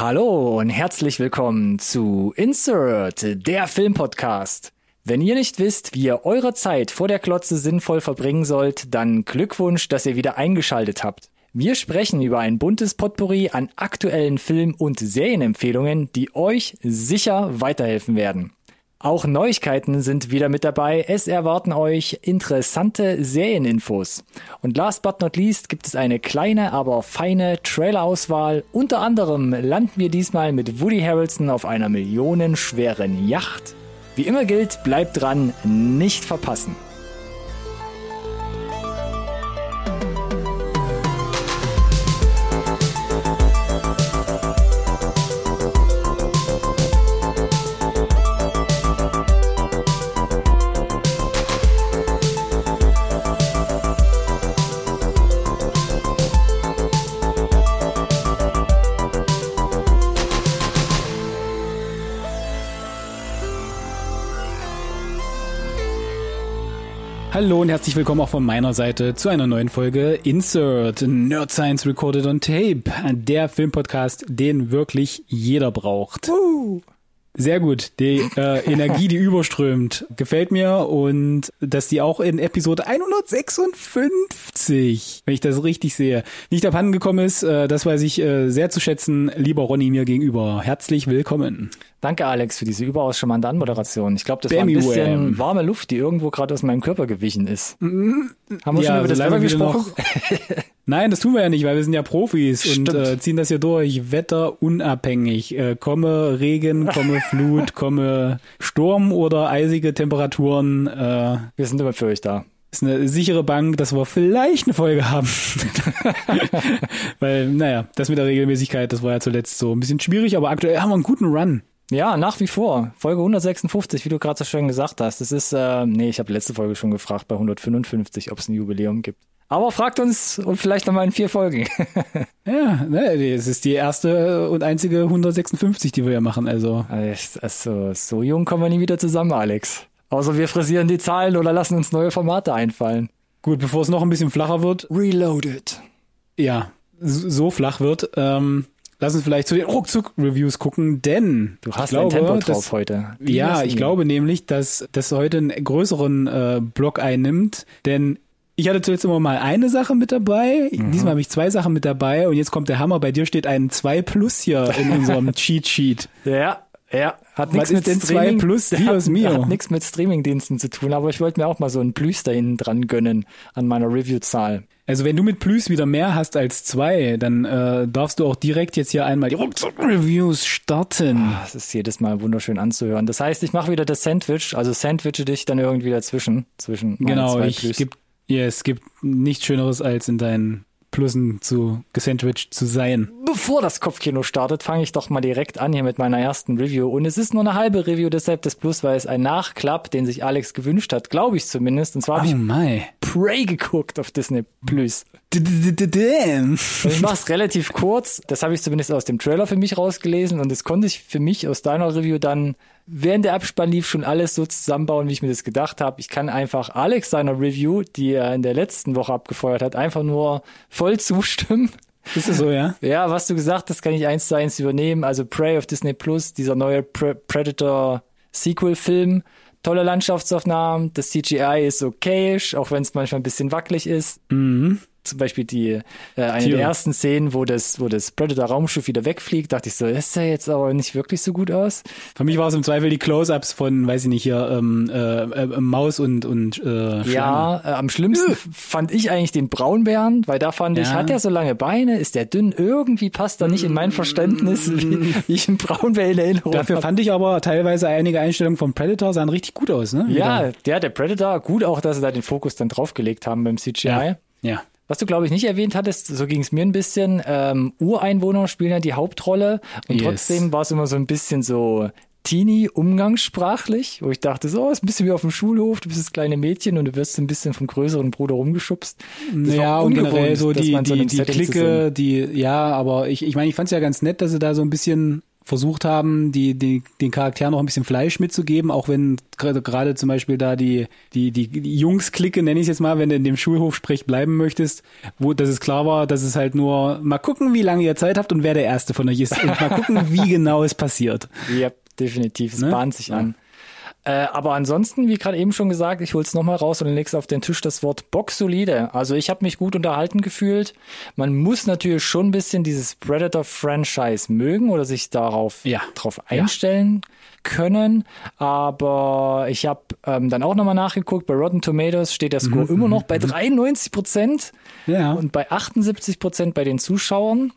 Hallo und herzlich willkommen zu Insert, der Filmpodcast. Wenn ihr nicht wisst, wie ihr eure Zeit vor der Klotze sinnvoll verbringen sollt, dann Glückwunsch, dass ihr wieder eingeschaltet habt. Wir sprechen über ein buntes Potpourri an aktuellen Film- und Serienempfehlungen, die euch sicher weiterhelfen werden. Auch Neuigkeiten sind wieder mit dabei. Es erwarten euch interessante Serieninfos. Und last but not least gibt es eine kleine, aber feine Trailerauswahl. Unter anderem landen wir diesmal mit Woody Harrelson auf einer millionenschweren Yacht. Wie immer gilt, bleibt dran, nicht verpassen. Hallo und herzlich willkommen auch von meiner Seite zu einer neuen Folge Insert Nerd Science Recorded on Tape, der Filmpodcast, den wirklich jeder braucht. Uh. Sehr gut. Die äh, Energie, die überströmt, gefällt mir und dass die auch in Episode 156, wenn ich das richtig sehe, nicht abhanden gekommen ist, äh, das weiß ich äh, sehr zu schätzen. Lieber Ronny mir gegenüber, herzlich willkommen. Danke, Alex, für diese überaus charmante Anmoderation. Ich glaube, das Bammy war ein bisschen Wham. warme Luft, die irgendwo gerade aus meinem Körper gewichen ist. Haben wir ja, schon über das Wetter gesprochen? Nein, das tun wir ja nicht, weil wir sind ja Profis Stimmt. und äh, ziehen das hier durch. Wetterunabhängig. Äh, komme Regen, komme Flut, komme Sturm oder eisige Temperaturen. Äh, wir sind immer für euch da ist eine sichere Bank, dass wir vielleicht eine Folge haben. Weil, naja, das mit der Regelmäßigkeit, das war ja zuletzt so ein bisschen schwierig, aber aktuell haben wir einen guten Run. Ja, nach wie vor. Folge 156, wie du gerade so schön gesagt hast. Das ist, äh, nee, ich habe letzte Folge schon gefragt bei 155, ob es ein Jubiläum gibt. Aber fragt uns und vielleicht nochmal in vier Folgen. ja, ne, es ist die erste und einzige 156, die wir ja machen, also. Also, so jung kommen wir nie wieder zusammen, Alex. Außer wir frisieren die Zahlen oder lassen uns neue Formate einfallen. Gut, bevor es noch ein bisschen flacher wird. Reloaded. Ja, so flach wird. Ähm, Lass uns vielleicht zu den Ruckzuck-Reviews gucken, denn du hast glaube, Tempo drauf dass, heute. Wie ja, ich glaube nämlich, dass das heute einen größeren äh, Block einnimmt, denn ich hatte zuletzt immer mal eine Sache mit dabei. Mhm. Diesmal habe ich zwei Sachen mit dabei und jetzt kommt der Hammer. Bei dir steht ein 2 Plus hier in unserem Cheat Sheet. Ja, ja, hat nichts mit Streaming, 2 Plus, Dios mio. Hat nichts mit Streamingdiensten zu tun, aber ich wollte mir auch mal so ein Plus da hinten dran gönnen an meiner Review-Zahl. Also wenn du mit Plus wieder mehr hast als zwei, dann äh, darfst du auch direkt jetzt hier einmal die Reviews starten. Es ist jedes Mal wunderschön anzuhören. Das heißt, ich mache wieder das Sandwich, also sandwiche dich dann irgendwie dazwischen, zwischen Genau, zwei ich Plus. Gibt, ja, es gibt nichts Schöneres als in deinen Plussen zu gesandwiched zu sein. Bevor das Kopfkino startet, fange ich doch mal direkt an hier mit meiner ersten Review. Und es ist nur eine halbe Review deshalb des Plus, weil es ein Nachklapp, den sich Alex gewünscht hat, glaube ich zumindest. Und zwar habe oh ich my. Prey geguckt auf Disney Plus. Damn. Ich mache es relativ kurz. Das habe ich zumindest aus dem Trailer für mich rausgelesen und das konnte ich für mich aus deiner Review dann während der Abspann lief schon alles so zusammenbauen, wie ich mir das gedacht habe. Ich kann einfach Alex seiner Review, die er in der letzten Woche abgefeuert hat, einfach nur voll zustimmen. Ist das so, ja? Ja, was du gesagt hast, kann ich eins zu eins übernehmen. Also Prey auf Disney Plus, dieser neue Pre Predator Sequel-Film. Tolle Landschaftsaufnahmen, das CGI ist okayisch, auch wenn es manchmal ein bisschen wackelig ist. Mhm zum Beispiel die äh, eine der ersten Szenen, wo das, wo das Predator-Raumschiff wieder wegfliegt, dachte ich so, ist ja jetzt aber nicht wirklich so gut aus. Für mich war es im Zweifel die Close-ups von, weiß ich nicht, hier ähm, äh, äh, Maus und und äh, Ja, äh, am schlimmsten fand ich eigentlich den Braunbären, weil da fand ja. ich, hat er so lange Beine, ist der dünn, irgendwie passt er nicht in mein Verständnis, wie, wie ich einen Braunbär in Erinnerung Dafür hab. fand ich aber teilweise einige Einstellungen vom Predator sahen richtig gut aus, ne? Ja, der, der Predator, gut auch, dass sie da den Fokus dann draufgelegt haben beim CGI. Ja. ja. Was du, glaube ich, nicht erwähnt hattest, so ging es mir ein bisschen, ähm, Ureinwohner spielen ja die Hauptrolle und yes. trotzdem war es immer so ein bisschen so teenie umgangssprachlich, wo ich dachte, so, ist ein bisschen wie auf dem Schulhof, du bist das kleine Mädchen und du wirst ein bisschen vom größeren Bruder rumgeschubst. Das ja, und generell so die, die, so die Clique, die, ja, aber ich, ich meine, ich fand es ja ganz nett, dass sie da so ein bisschen versucht haben, die, die den Charakteren noch ein bisschen Fleisch mitzugeben, auch wenn gerade zum Beispiel da die die die, Jungs-Clique, nenne ich es jetzt mal, wenn du in dem Schulhof sprich bleiben möchtest, wo dass es klar war, dass es halt nur mal gucken, wie lange ihr Zeit habt und wer der Erste von euch ist und mal gucken, wie genau es passiert. Ja, definitiv. Es Ne? bahnt sich Ja. Äh, aber ansonsten, wie gerade eben schon gesagt, ich hol's noch nochmal raus und leg's auf den Tisch das Wort boxsolide. Also ich habe mich gut unterhalten gefühlt. Man muss natürlich schon ein bisschen dieses Predator-Franchise mögen oder sich darauf Ja. drauf einstellen können. Aber ich habe ähm, dann auch nochmal nachgeguckt. Bei Rotten Tomatoes steht der Score immer noch bei 93 Prozent Ja. und bei 78 Prozent bei den Zuschauern,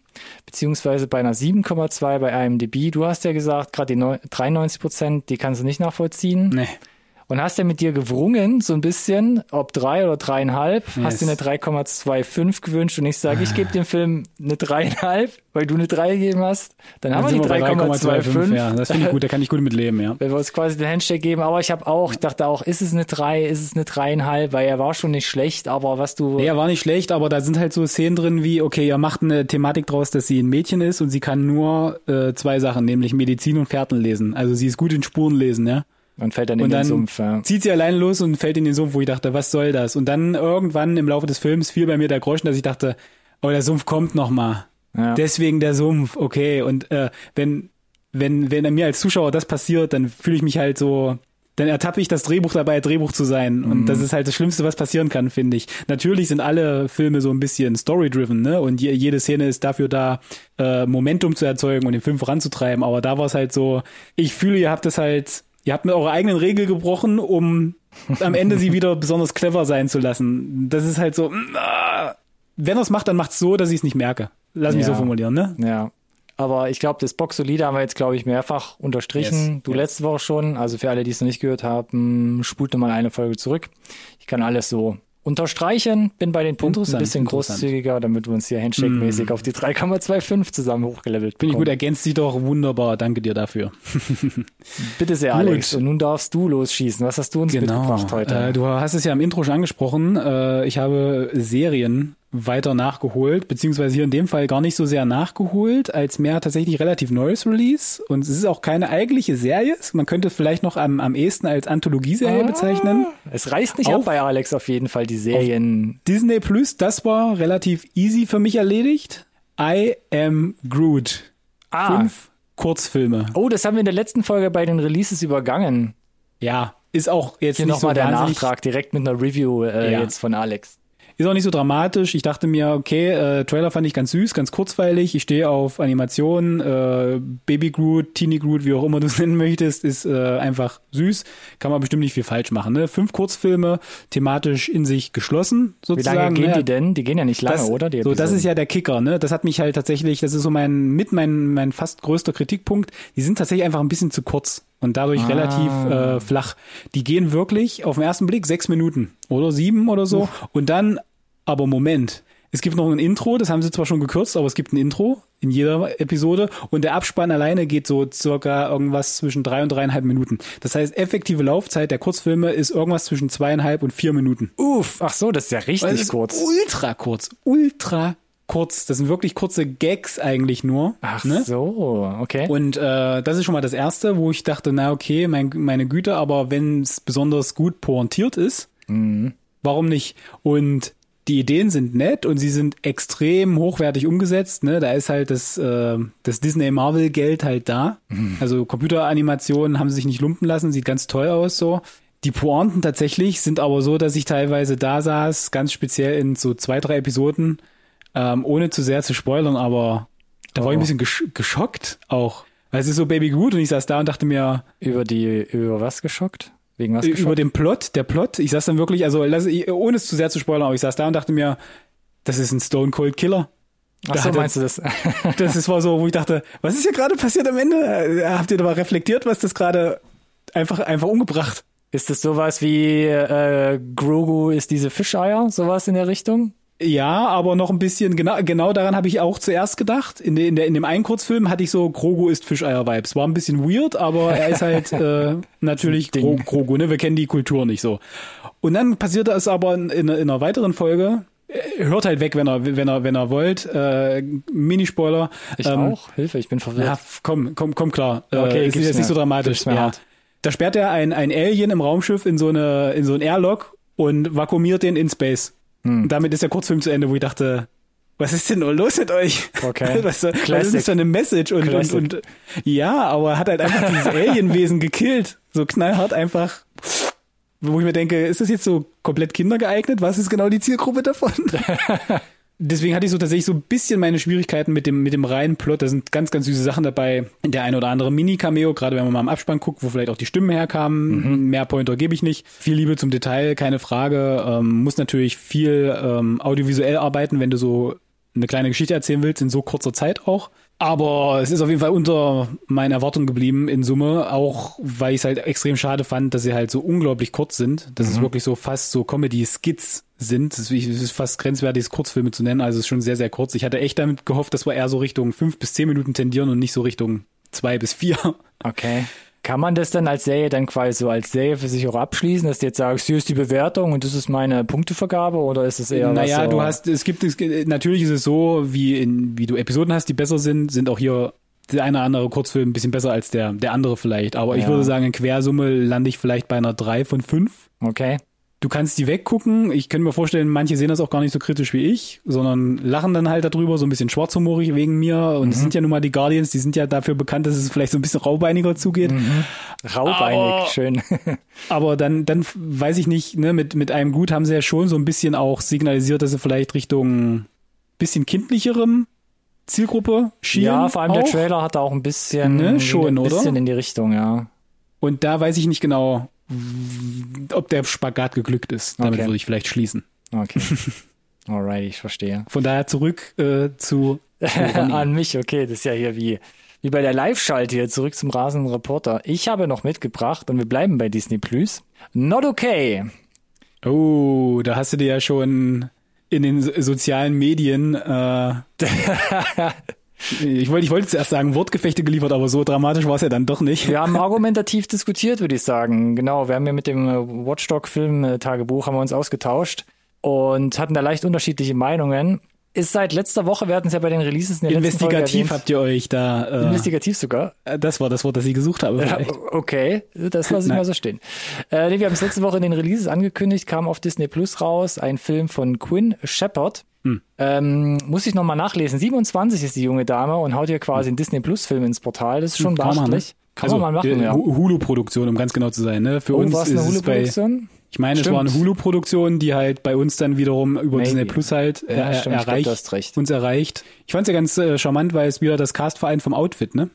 beziehungsweise bei einer 7,2 bei IMDb. Du hast ja gesagt, gerade die neu- 93 Prozent, die kannst du nicht nachvollziehen. nee. Und hast ja mit dir gewrungen, so ein bisschen, ob drei oder dreieinhalb. Hast dir eine Yes. 3,25 gewünscht und ich sage, ich gebe dem Film eine dreieinhalb, weil du eine drei gegeben hast. Dann haben Dann wir die wir bei 3,25. Ja, das finde ich gut, da kann ich gut mit leben, ja. Wenn wir uns quasi den Handshake geben, aber ich habe auch, dachte auch, ist es eine drei, ist es eine dreieinhalb, weil er war schon nicht schlecht, aber was du. Nee, er war nicht schlecht, aber da sind halt so Szenen drin wie, okay, ihr macht eine Thematik draus, dass sie ein Mädchen ist und sie kann nur äh, zwei Sachen, nämlich Medizin und Fährten lesen. Also sie ist gut in Spuren lesen, ja. Man fällt dann in Und den dann Sumpf. Ja. zieht sie allein los und fällt in den Sumpf, wo ich dachte, was soll das? Und dann irgendwann im Laufe des Films fiel bei mir der Groschen, dass ich dachte, oh, der Sumpf kommt noch mal. Ja. Deswegen der Sumpf, okay. Und äh, wenn wenn wenn mir als Zuschauer das passiert, dann fühle ich mich halt so, dann ertappe ich das Drehbuch dabei, Drehbuch zu sein. Und das ist halt das Schlimmste, was passieren kann, finde ich. Natürlich sind alle Filme so ein bisschen story-driven, ne? Und je, jede Szene ist dafür da, äh, Momentum zu erzeugen und den Film voranzutreiben. Aber da war es halt so, ich fühle, ihr habt es halt, ihr habt mit eurer eigenen Regel gebrochen, um am Ende sie wieder besonders clever sein zu lassen. Das ist halt so, mm, ah. wenn er es macht, dann macht's so, dass ich es nicht merke. Lass mich Ja. so formulieren, ne? Ja. Aber ich glaube, das Boxolide haben wir jetzt, glaube ich, mehrfach unterstrichen. Yes. Du Yes. letzte Woche schon. Also für alle, die es noch nicht gehört haben, spult mal eine Folge zurück. Ich kann alles so unterstreichen. Bin bei den Punkten ein bisschen. Mm. großzügiger, damit wir uns hier Handshake-mäßig auf die 3,25 zusammen hochgelevelt Finde ich gut, ergänzt sich doch wunderbar. Danke dir dafür. Bitte sehr, Gut. Alex. Und nun darfst du losschießen. Was hast du uns mitgebracht heute? Äh, du hast es ja im Intro schon angesprochen. Äh, ich habe Serien weiter nachgeholt, beziehungsweise hier in dem Fall gar nicht so sehr nachgeholt, als mehr tatsächlich relativ neues Release. Und es ist auch keine eigentliche Serie. Man könnte es vielleicht noch am, am ehesten als Anthologieserie bezeichnen. es reißt nicht Auf- ab bei Alex auf jeden Fall, die Serien. Disney Plus, das war relativ easy für mich erledigt. I am Groot. Ah. Fünf Kurzfilme. Oh, das haben wir in der letzten Folge bei den Releases übergangen. Ja, ist auch jetzt Hier nicht so nochmal der wahnsinnig Nachtrag direkt mit einer Review äh, Ja. jetzt von Alex. Ist auch nicht so dramatisch. Ich dachte mir, okay, äh, Trailer fand ich ganz süß, ganz kurzweilig. Ich stehe auf Animationen, äh, Baby Groot, Teeny Groot, wie auch immer du es nennen möchtest, ist äh, einfach süß. Kann man bestimmt nicht viel falsch machen. Ne? Fünf Kurzfilme, thematisch in sich geschlossen, Wie sozusagen. lange gehen ne? die denn? Die gehen ja nicht lange, das, oder? So, das ist ja der Kicker, ne? Das hat mich halt tatsächlich, das ist so mein, mit mein, mein fast größter Kritikpunkt. Die sind tatsächlich einfach ein bisschen zu kurz und dadurch Ah. relativ äh, flach. Die gehen wirklich auf den ersten Blick sechs Minuten oder sieben oder so. Und dann, aber Moment. Es gibt noch ein Intro, das haben sie zwar schon gekürzt, aber es gibt ein Intro in jeder Episode und der Abspann alleine geht so circa irgendwas zwischen drei und dreieinhalb Minuten. Das heißt, effektive Laufzeit der Kurzfilme ist irgendwas zwischen zweieinhalb und vier Minuten. Uff, ach so, das ist ja richtig kurz. ultra kurz. Ultra kurz. Das sind wirklich kurze Gags eigentlich nur. Ach ne? so, okay. Und äh, das ist schon mal das Erste, wo ich dachte, na okay, mein, meine Güte, aber wenn es besonders gut pointiert ist, warum nicht? Und die Ideen sind nett und sie sind extrem hochwertig umgesetzt. Ne? Da ist halt das, äh, das Disney-Marvel-Geld halt da. Also Computeranimationen haben sie sich nicht lumpen lassen, sieht ganz toll aus so. Die Pointen tatsächlich sind aber so, dass ich teilweise da saß, ganz speziell in so zwei, drei Episoden, ähm, ohne zu sehr zu spoilern, aber da war ich ein Oh. bisschen gesch geschockt auch. Weil es ist so Baby gut und ich saß da und dachte mir, über die, über was geschockt? Wegen was über geschockt? den Plot, der Plot, ich saß dann wirklich, also ohne es zu sehr zu spoilern, aber ich saß da und dachte mir, das ist ein Stone Cold Killer. Ach so, meinst du das? Das ist, war so, wo ich dachte, was ist hier gerade passiert am Ende? Habt ihr da mal reflektiert, was das gerade einfach, einfach umgebracht? ist das sowas wie äh, Grogu ist diese Fischeier? Sowas in der Richtung? Ja, aber noch ein bisschen, genau, genau daran habe ich auch zuerst gedacht. In, de, in, der, in dem einen Kurzfilm hatte ich so, Grogu ist Fischeier-Vibes. War ein bisschen weird, aber er ist halt äh, natürlich. Gro Grogu, ne? Wir kennen die Kultur nicht so. Und dann passierte es aber in, in, in einer weiteren Folge, äh, hört halt weg, wenn er, wenn er, wenn er wollt. Äh, Minispoiler. Ich ähm, auch. Hilfe, ich bin verwirrt. Ja, komm, komm, komm klar. Okay, äh, ist jetzt nicht so dramatisch. Ja. Da sperrt er ein, ein Alien im Raumschiff in so eine, in so ein Airlock und vakuumiert den in Space. Hm. Und damit ist der Kurzfilm zu Ende, wo ich dachte, was ist denn los mit euch? Okay. Was, was ist so eine Message? Und, und, und, ja, aber hat halt einfach dieses Alienwesen gekillt. So knallhart einfach. Wo ich mir denke, ist das jetzt so komplett kindergeeignet? Was ist genau die Zielgruppe davon? deswegen hatte ich so tatsächlich so ein bisschen meine Schwierigkeiten mit dem, mit dem reinen Plot. Da sind ganz, ganz süße Sachen dabei. Der ein oder andere Mini-Cameo, gerade wenn man mal im Abspann guckt, wo vielleicht auch die Stimmen herkamen. Mhm. Mehr Pointer gebe ich nicht. Viel Liebe zum Detail, keine Frage. Ähm, muss natürlich viel ähm, audiovisuell arbeiten, wenn du so eine kleine Geschichte erzählen willst, in so kurzer Zeit auch. Aber es ist auf jeden Fall unter meinen Erwartungen geblieben in Summe, auch weil ich es halt extrem schade fand, dass sie halt so unglaublich kurz sind. Das mhm. ist wirklich so fast so Comedy-Skits sind. Es ist fast grenzwertig, Kurzfilme zu nennen. Also es ist schon sehr, sehr kurz. Ich hatte echt damit gehofft, dass wir eher so Richtung fünf bis zehn Minuten tendieren und nicht so Richtung zwei bis vier. Okay. Kann man das dann als Serie dann quasi so als Serie für sich auch abschließen, dass du jetzt sagst, hier ist die Bewertung und das ist meine Punktevergabe oder ist es eher Naja, so du hast, es gibt, es, natürlich ist es so, wie in, wie du Episoden hast, die besser sind, sind auch hier der eine oder andere Kurzfilm ein bisschen besser als der, der andere vielleicht. Aber ja. ich würde sagen, in Quersumme lande ich vielleicht bei einer drei von fünf. Okay du kannst die weggucken. Ich könnte mir vorstellen, manche sehen das auch gar nicht so kritisch wie ich, sondern lachen dann halt darüber, so ein bisschen schwarzhumorig wegen mir. Und es mhm. sind ja nun mal die Guardians, die sind ja dafür bekannt, dass es vielleicht so ein bisschen raubeiniger zugeht. Mhm. Raubeinig, aber, schön. aber dann, dann weiß ich nicht, ne, mit, mit einem Gut haben sie ja schon so ein bisschen auch signalisiert, dass sie vielleicht Richtung bisschen kindlicherem Zielgruppe schielen. Ja, vor allem auch. der Trailer hat auch ein bisschen, ne, schon, ein bisschen oder? in die Richtung, ja. Und da weiß ich nicht genau, ob der Spagat geglückt ist. Damit okay. würde ich vielleicht schließen. Okay. Alright, ich verstehe. Von daher zurück äh, zu an mich. Okay, das ist ja hier wie wie bei der Live-Schalte hier zurück zum rasenden Reporter. Ich habe noch mitgebracht und wir bleiben bei Disney Plus. Not okay. Oh, da hast du dir ja schon in den sozialen Medien äh, Ich wollte, ich wollte zuerst sagen, Wortgefechte geliefert, aber so dramatisch war es ja dann doch nicht. Wir haben argumentativ diskutiert, würde ich sagen. Genau, wir haben ja mit dem äh, Watchdog-Film-Tagebuch haben wir uns ausgetauscht und hatten da leicht unterschiedliche Meinungen. Ist seit letzter Woche, wir hatten es ja bei den Releases in der Investigativ habt ihr euch da. Äh, Investigativ sogar? Äh, das war das Wort, das ich gesucht habe. Ja, okay, das lasse ich mal so stehen. Äh, nee, wir haben es letzte Woche in den Releases angekündigt, kam auf Disney Plus raus, ein Film von Quinn Shepard. Hm. Ähm, muss ich nochmal nachlesen. 27 ist die junge Dame und haut hier quasi einen Disney Plus Film ins Portal. Das ist schon hm, beachtlich. Kann also, man mal machen, ja. Hulu-Produktion, um ganz genau zu sein. Ne? Für oh, uns ist es bei, ich meine, stimmt. es war eine Hulu-Produktion, die halt bei uns dann wiederum über Maybe. Disney Plus halt äh, ja, erreicht, glaub, uns erreicht. Ich fand es ja ganz äh, charmant, weil es wieder das Cast-Verein vom Outfit, ne?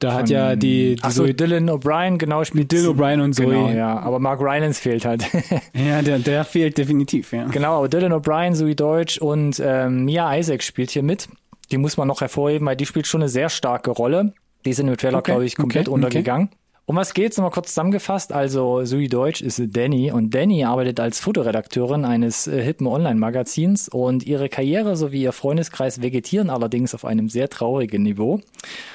Da hat ja die, die so, Dylan O'Brien, genau, spielt Dylan O'Brien und so. Genau, ja. Aber Mark Rylance fehlt halt. ja, der, der fehlt definitiv, ja. Genau, aber Dylan O'Brien, Zoe Deutsch und ähm, Mia Isaac spielt hier mit. Die muss man noch hervorheben, weil die spielt schon eine sehr starke Rolle. Die sind im Trailer, okay, glaube ich, komplett okay, untergegangen. Okay. Um was geht's? Nochmal kurz zusammengefasst. Also, Sui Deutsch ist Danny und Danny arbeitet als Fotoredakteurin eines äh, hippen Online-Magazins und ihre Karriere sowie ihr Freundeskreis vegetieren allerdings auf einem sehr traurigen Niveau.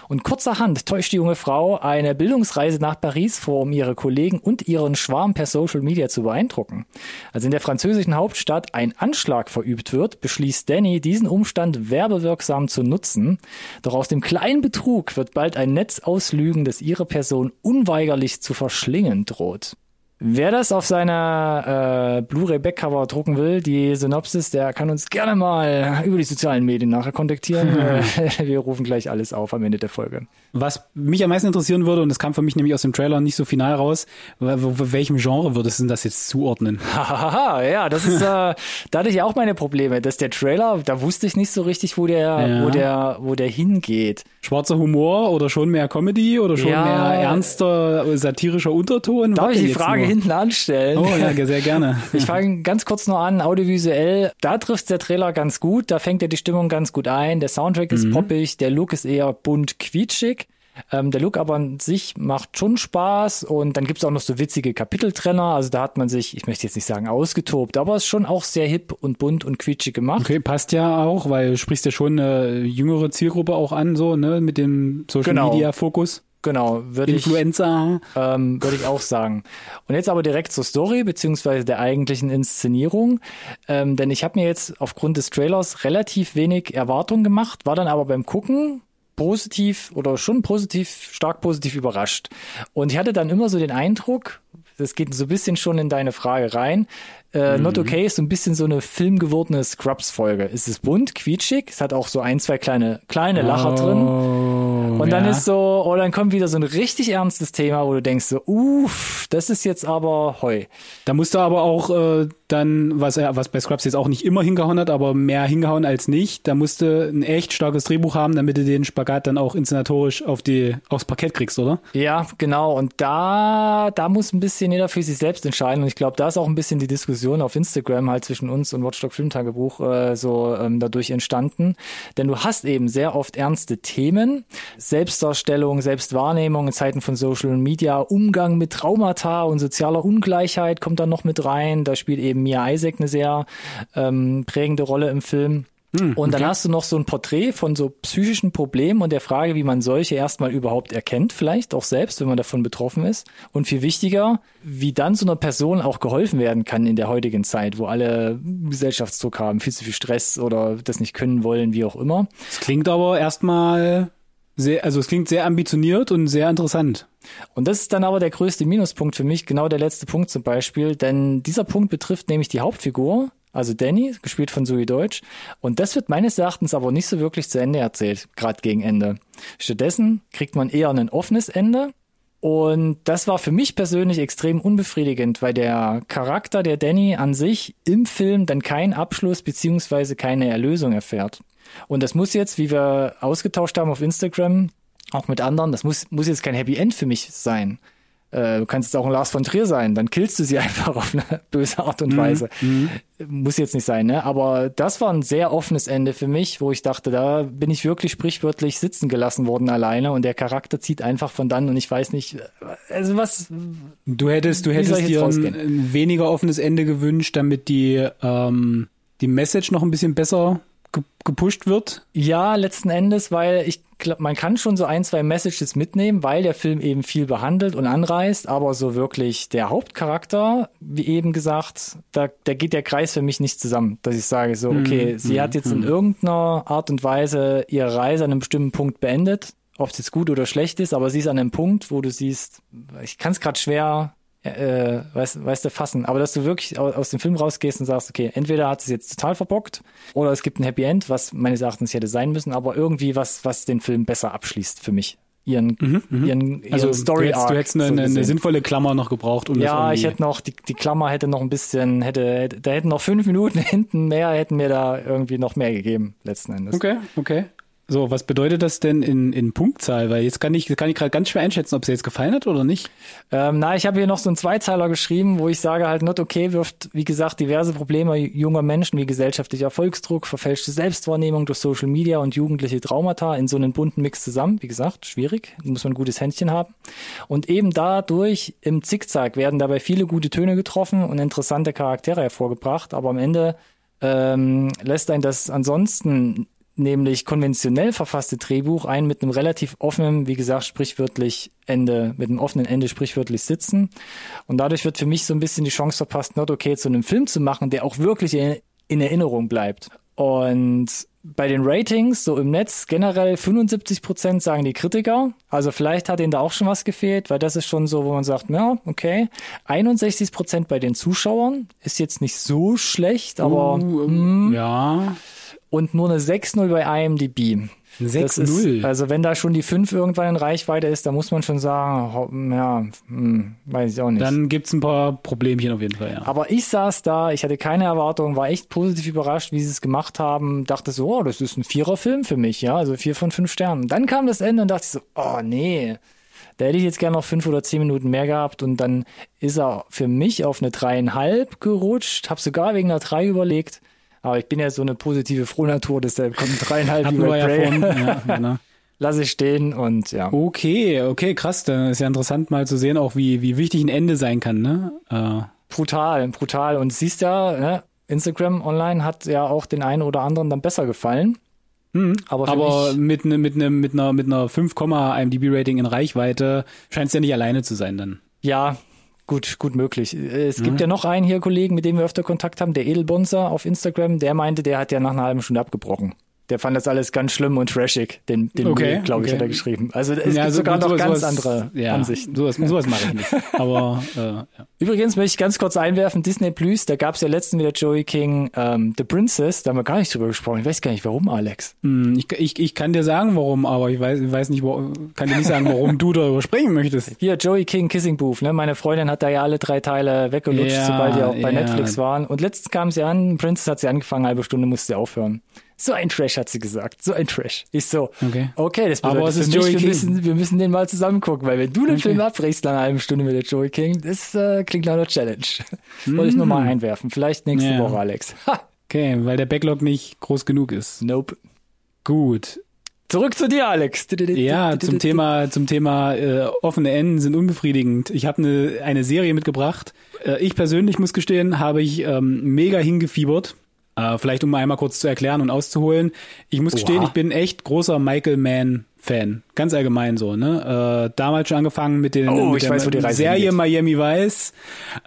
Und kurzerhand täuscht die junge Frau eine Bildungsreise nach Paris vor, um ihre Kollegen und ihren Schwarm per Social Media zu beeindrucken. Als in der französischen Hauptstadt ein Anschlag verübt wird, beschließt Danny, diesen Umstand werbewirksam zu nutzen. Doch aus dem kleinen Betrug wird bald ein Netz auslügen, das ihre Person unweigerlich zu verschlingen droht. Wer das auf seiner äh, Blu-ray Backcover drucken will, die Synopsis, der kann uns gerne mal über die sozialen Medien nachher kontaktieren. Wir rufen gleich alles auf am Ende der Folge. Was mich am meisten interessieren würde, und das kam für mich nämlich aus dem Trailer nicht so final raus, welchem Genre würdest du das jetzt zuordnen? Hahaha, ja, das ist, äh, da hatte ich auch meine Probleme, dass der Trailer, da wusste ich nicht so richtig, wo der, ja. wo der, wo der hingeht. Schwarzer Humor oder schon mehr Comedy oder schon ja. mehr ernster satirischer Unterton? Darf ich die Frage nur? hinten anstellen? Oh ja, sehr gerne. Ich fange ganz kurz nur an, audiovisuell, da trifft der Trailer ganz gut, da fängt er die Stimmung ganz gut ein, der Soundtrack ist mhm. poppig, der Look ist eher bunt quietschig. Ähm, der Look aber an sich macht schon Spaß und dann gibt's auch noch so witzige Kapiteltrenner. Also da hat man sich, ich möchte jetzt nicht sagen ausgetobt, aber es ist schon auch sehr hip und bunt und quietschig gemacht. Okay, passt ja auch, weil du sprichst ja schon eine jüngere Zielgruppe auch an, so, ne, mit dem Social genau. Media Fokus. Genau, würde ich, ähm, würde ich auch sagen. Und jetzt aber direkt zur Story beziehungsweise der eigentlichen Inszenierung, ähm, denn ich habe mir jetzt aufgrund des Trailers relativ wenig Erwartungen gemacht, war dann aber beim Gucken positiv oder schon positiv, stark positiv überrascht. Und ich hatte dann immer so den Eindruck, das geht so ein bisschen schon in deine Frage rein. Äh, Not Okay ist so ein bisschen so eine filmgewordene Scrubs-Folge. Es ist bunt, quietschig, es hat auch so ein, zwei kleine, kleine Lacher drin. Oh, Und dann ja. ist so, oder dann kommt wieder so ein richtig ernstes Thema, wo du denkst so, uff, das ist jetzt aber heu. Da musste aber auch äh, dann, was er, was bei Scrubs jetzt auch nicht immer hingehauen hat, aber mehr hingehauen als nicht, da musste ein echt starkes Drehbuch haben, damit du den Spagat dann auch inszenatorisch auf die, aufs Parkett kriegst, oder? Ja, genau. Und da, da muss ein bisschen jeder für sich selbst entscheiden. Und ich glaube, da ist auch ein bisschen die Diskussion auf Instagram halt zwischen uns und Watchdog Filmtagebuch äh, so ähm, dadurch entstanden. Denn du hast eben sehr oft ernste Themen. Selbstdarstellung, Selbstwahrnehmung in Zeiten von Social Media, Umgang mit Traumata und sozialer Ungleichheit kommt dann noch mit rein. Da spielt eben Mia Isaac eine sehr ähm, prägende Rolle im Film. Und dann hast du noch so ein Porträt von so psychischen Problemen und der Frage, wie man solche erstmal überhaupt erkennt, vielleicht auch selbst, wenn man davon betroffen ist. Und viel wichtiger, wie dann so einer Person auch geholfen werden kann in der heutigen Zeit, wo alle Gesellschaftsdruck haben, viel zu viel Stress oder das nicht können wollen, wie auch immer. Es klingt aber erstmal sehr, also es klingt sehr ambitioniert und sehr interessant. Und das ist dann aber der größte Minuspunkt für mich, genau der letzte Punkt zum Beispiel, denn dieser Punkt betrifft nämlich die Hauptfigur, also Danny, gespielt von Zoe Deutsch. Und das wird meines Erachtens aber nicht so wirklich zu Ende erzählt, gerade gegen Ende. Stattdessen kriegt man eher ein offenes Ende. Und das war für mich persönlich extrem unbefriedigend, weil der Charakter der Danny an sich im Film dann keinen Abschluss beziehungsweise keine Erlösung erfährt. Und das muss jetzt, wie wir ausgetauscht haben auf Instagram, auch mit anderen, das muss, muss jetzt kein Happy End für mich sein. Äh, du kannst jetzt auch ein Lars von Trier sein, dann killst du sie einfach auf eine böse Art und Weise. Muss jetzt nicht sein, ne? Aber das war ein sehr offenes Ende für mich, wo ich dachte, da bin ich wirklich sprichwörtlich sitzen gelassen worden alleine und der Charakter zieht einfach von dann und ich weiß nicht, also was, Du hättest, du hättest dir ein, ein weniger offenes Ende gewünscht, damit die, ähm, die Message noch ein bisschen besser gepusht wird. Ja, letzten Endes, weil ich glaube, man kann schon so ein, zwei Messages mitnehmen, weil der Film eben viel behandelt und anreißt, aber so wirklich der Hauptcharakter, wie eben gesagt, da, da geht der Kreis für mich nicht zusammen, dass ich sage so, okay, sie hat jetzt in irgendeiner Art und Weise ihre Reise an einem bestimmten Punkt beendet, ob es jetzt gut oder schlecht ist, aber sie ist an einem Punkt, wo du siehst, ich kann es gerade schwer äh, weißt, weißt du, fassen. Aber dass du wirklich au- aus dem Film rausgehst und sagst, okay, entweder hat es jetzt total verbockt oder es gibt ein Happy End, was meines Erachtens hätte sein müssen, aber irgendwie was, was den Film besser abschließt für mich. Ihren, ihren, ihren Also Story du hättest, Arc. du hättest eine, so eine, sinnvolle Klammer noch gebraucht, um das ja, ich hätte noch, die, die Klammer hätte noch ein bisschen, hätte, hätte, da hätten noch fünf Minuten hinten mehr, hätten mir da irgendwie noch mehr gegeben, letzten Endes. Okay, okay. So, was bedeutet das denn in, in Punktzahl? Weil jetzt kann ich, kann ich gerade ganz schwer einschätzen, ob es dir jetzt gefallen hat oder nicht. Ähm, na, ich habe hier noch so einen Zweizeiler geschrieben, wo ich sage halt, not okay wirft, wie gesagt, diverse Probleme junger Menschen wie gesellschaftlicher Erfolgsdruck, verfälschte Selbstwahrnehmung durch Social Media und jugendliche Traumata in so einen bunten Mix zusammen. Wie gesagt, schwierig, muss man ein gutes Händchen haben. Und eben dadurch im Zickzack werden dabei viele gute Töne getroffen und interessante Charaktere hervorgebracht, aber am Ende ähm, lässt ein das ansonsten nämlich konventionell verfasste Drehbuch ein mit einem relativ offenen, wie gesagt, sprichwörtlich Ende, mit einem offenen Ende sprichwörtlich sitzen. Und dadurch wird für mich so ein bisschen die Chance verpasst, not okay zu einem Film zu machen, der auch wirklich in, in Erinnerung bleibt. Und bei den Ratings, so im Netz, generell 75 Prozent sagen die Kritiker. Also vielleicht hat ihnen da auch schon was gefehlt, weil das ist schon so, wo man sagt, ja, okay. 61 Prozent bei den Zuschauern ist jetzt nicht so schlecht, aber Uh, ähm, Ja. Und nur eine 6-0 bei IMDb. Eine Das 6-0. ist, also wenn da schon die 5 irgendwann in Reichweite ist, dann muss man schon sagen, ja, hm, weiß ich auch nicht. Dann gibt's ein paar Problemchen auf jeden Fall, ja. aber ich saß da, ich hatte keine Erwartungen, war echt positiv überrascht, wie sie es gemacht haben, dachte so, oh, das ist ein Viererfilm für mich, ja, also vier von fünf Sternen. Dann kam das Ende und dachte ich so, oh nee, da hätte ich jetzt gerne noch fünf oder zehn Minuten mehr gehabt und dann ist er für mich auf eine dreieinhalb gerutscht, habe sogar wegen einer drei überlegt, aber ich bin ja so eine positive Frohnatur, deshalb kommt ein dreieinhalb Hatten wir ja vorhin. Ja, genau. Lass ich stehen und ja. Okay, okay, krass. Dann ist ja interessant mal zu sehen, auch wie, wie wichtig ein Ende sein kann, ne? Äh, Brutal, brutal. Und siehst ja, ne, Instagram online hat ja auch den einen oder anderen dann besser gefallen. Hm, aber aber mit, ne, mit, ne, mit einer, mit einer 5, IMDb-Rating in Reichweite scheint es ja nicht alleine zu sein dann. Ja, Gut, gut möglich. Es gibt mhm. ja noch einen hier Kollegen, mit dem wir öfter Kontakt haben, der Edelbonzer auf Instagram, der meinte, der hat ja nach einer halben Stunde abgebrochen. Der fand das alles ganz schlimm und trashig, den, den okay, glaube ich, okay. hat er geschrieben. Also es ja, gibt so, sogar noch ganz sowas, andere ja, Ansichten. Sowas, sowas mache ich nicht. Aber äh, ja. Übrigens möchte ich ganz kurz einwerfen, Disney Plus, da gab es ja letztens wieder Joey King ähm, The Princess, da haben wir gar nicht drüber gesprochen. Ich weiß gar nicht, warum, Alex. Hm, ich, ich, ich kann dir sagen, warum, aber ich weiß, ich weiß nicht, wo, kann dir nicht sagen, warum du darüber sprechen möchtest. Hier, Joey King Kissing Booth, ne? Meine Freundin hat da ja alle drei Teile weggelutscht, ja, sobald die auch bei Netflix waren. Und letztens kam sie an, Princess hat sie angefangen, eine halbe Stunde musste sie aufhören. So ein Trash, hat sie gesagt. So ein Trash. Ich so, okay, okay das bedeutet Aber es ist mich, wir müssen, wir müssen den mal zusammen gucken, weil wenn du den okay. Film abbrichst nach einer halben Stunde mit der Joey King, das äh, klingt nach einer Challenge. Mm. Wollte ich nur mal mm. einwerfen. Vielleicht nächste ja. Woche, Alex. Ha. Okay, weil der Backlog nicht groß genug ist. Nope. Gut. Zurück zu dir, Alex. Ja, zum Thema, zum Thema äh, offene Enden sind unbefriedigend. Ich habe eine, eine Serie mitgebracht. Äh, ich persönlich muss gestehen, habe ich ähm, mega hingefiebert. Äh, vielleicht um einmal kurz zu erklären und auszuholen. Ich muss Oha. gestehen, ich bin echt großer Michael Mann Fan, ganz allgemein so, ne? Äh, damals schon angefangen mit, den, oh, mit der weiß, Serie geht. Miami Vice.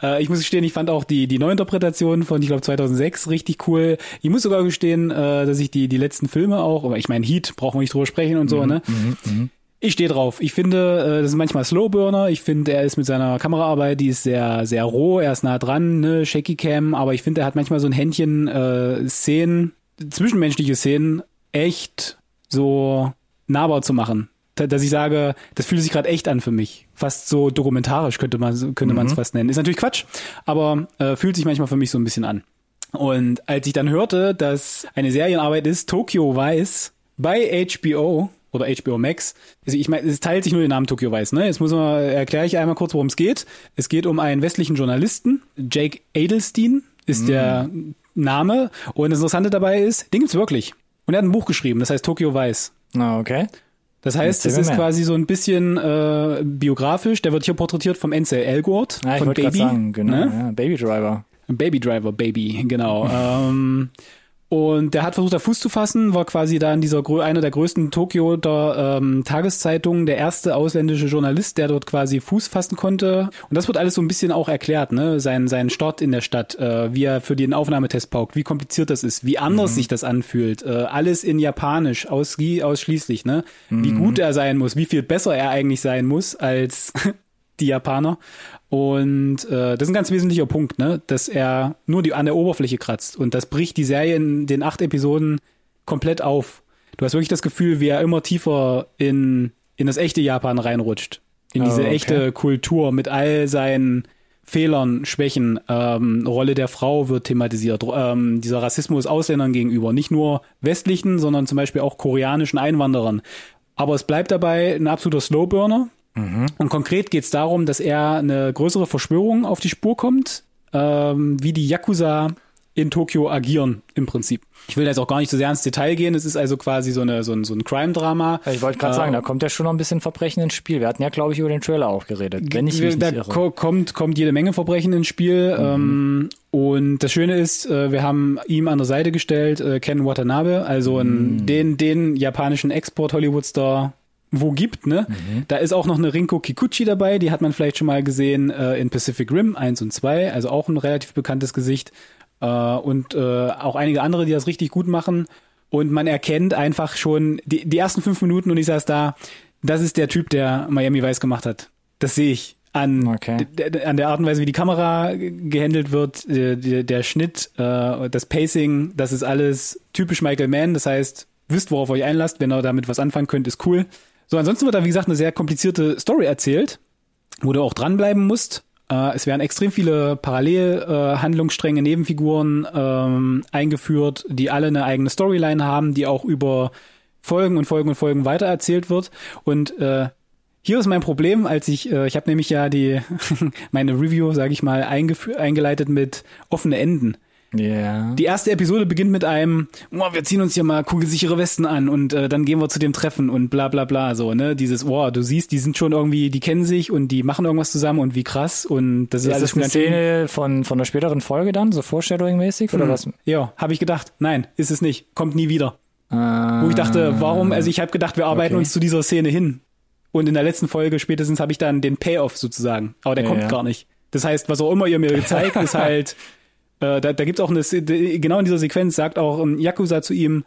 Äh, ich muss gestehen, ich fand auch die die Neuinterpretation von, ich glaube 2006 richtig cool. Ich muss sogar gestehen, äh, dass ich die die letzten Filme auch, aber ich meine Heat brauchen wir nicht drüber sprechen und so, mhm, ne? Mhm, mhm. Ich stehe drauf. Ich finde, äh, das ist manchmal Slowburner. Ich finde, er ist mit seiner Kameraarbeit, die ist sehr, sehr roh. Er ist nah dran, ne, Shaky Cam. Aber ich finde, er hat manchmal so ein Händchen äh, Szenen, zwischenmenschliche Szenen, echt so nahbar zu machen. Dass ich sage, das fühlt sich gerade echt an für mich. Fast so dokumentarisch könnte man könnte man es mhm. fast nennen. Ist natürlich Quatsch, aber äh, fühlt sich manchmal für mich so ein bisschen an. Und als ich dann hörte, dass eine Serienarbeit ist, Tokyo Weiß bei HBO, oder HBO Max. Also ich meine, es teilt sich nur den Namen Tokyo Vice, ne? Jetzt muss man, erkläre ich einmal kurz, worum es geht. Es geht um einen westlichen Journalisten, Jake Adelstein ist mm. der Name. Und das Interessante dabei ist, den gibt's wirklich. Und er hat ein Buch geschrieben, das heißt Tokyo Vice. Ah, okay. Das heißt, es ist mehr. quasi so ein bisschen äh, biografisch. Der wird hier porträtiert vom Ansel Elgort ah, von Baby. Sagen, genau, ne? ja, Baby Driver. Baby Driver, Baby, genau. ähm, und der hat versucht, da Fuß zu fassen, war quasi da in dieser einer der größten Tokio der ähm, Tageszeitungen, der erste ausländische Journalist, der dort quasi Fuß fassen konnte. Und das wird alles so ein bisschen auch erklärt, ne? Sein, sein Start in der Stadt, äh, wie er für den Aufnahmetest paukt, wie kompliziert das ist, wie anders mhm. sich das anfühlt. Äh, alles in Japanisch, aus, ausschließlich, ne? Mhm. Wie gut er sein muss, wie viel besser er eigentlich sein muss als die Japaner. Und äh, das ist ein ganz wesentlicher Punkt, ne? dass er nur die, an der Oberfläche kratzt. Und das bricht die Serie in den acht Episoden komplett auf. Du hast wirklich das Gefühl, wie er immer tiefer in, in das echte Japan reinrutscht. In diese oh, okay. echte Kultur mit all seinen Fehlern, Schwächen. Ähm, Rolle der Frau wird thematisiert. Ähm, dieser Rassismus Ausländern gegenüber. Nicht nur westlichen, sondern zum Beispiel auch koreanischen Einwanderern. Aber es bleibt dabei ein absoluter Slowburner Mhm. Und konkret geht es darum, dass er eine größere Verschwörung auf die Spur kommt, ähm, wie die Yakuza in Tokio agieren im Prinzip. Ich will jetzt auch gar nicht so sehr ins Detail gehen. Es ist also quasi so, eine, so ein, so ein Crime-Drama. Ich wollte gerade äh, sagen, da kommt ja schon noch ein bisschen Verbrechen ins Spiel. Wir hatten ja, glaube ich, über den Trailer auch geredet. Wenn ich mich da nicht irre. kommt, kommt jede Menge Verbrechen ins Spiel. Mhm. Ähm, und das Schöne ist, äh, wir haben ihm an der Seite gestellt äh, Ken Watanabe, also mhm. den, den japanischen Export-Hollywood-Star wo gibt, ne? Mhm. Da ist auch noch eine Rinko Kikuchi dabei, die hat man vielleicht schon mal gesehen äh, in Pacific Rim 1 und 2, also auch ein relativ bekanntes Gesicht. Äh, und äh, auch einige andere, die das richtig gut machen. Und man erkennt einfach schon die, die ersten fünf Minuten und ich saß da, das ist der Typ, der Miami Vice gemacht hat. Das sehe ich an, okay. an der Art und Weise, wie die Kamera gehandelt wird, der, der Schnitt, äh, das Pacing, das ist alles typisch Michael Mann. Das heißt, wisst, worauf euch einlasst. Wenn ihr damit was anfangen könnt, ist cool. So, ansonsten wird da, wie gesagt, eine sehr komplizierte Story erzählt, wo du auch dranbleiben musst. Äh, es werden extrem viele Parallelhandlungsstränge, äh, Nebenfiguren ähm, eingeführt, die alle eine eigene Storyline haben, die auch über Folgen und Folgen und Folgen weitererzählt wird. Und äh, hier ist mein Problem, als ich, äh, ich habe nämlich ja die meine Review, sage ich mal, eingeleitet mit offene Enden. Ja. Die erste Episode beginnt mit einem, oh, wir ziehen uns hier mal kugelsichere Westen an und äh, dann gehen wir zu dem Treffen und bla bla bla so, ne? Dieses, oh, du siehst, die sind schon irgendwie, die kennen sich und die machen irgendwas zusammen und wie krass und das ist, ist alles das eine Szene von, von der späteren Folge dann, so Foreshadowing-mäßig oder hm. was? Ja, habe ich gedacht. Nein, ist es nicht. Kommt nie wieder. Ah, Wo ich dachte, warum, also ich habe gedacht, wir arbeiten okay. uns zu dieser Szene hin. Und in der letzten Folge spätestens habe ich dann den Payoff sozusagen. Aber der ja, kommt ja. gar nicht. Das heißt, was auch immer ihr mir gezeigt, ist halt, äh, da, da gibt es auch eine, genau in dieser Sequenz sagt auch ein Yakuza zu ihm,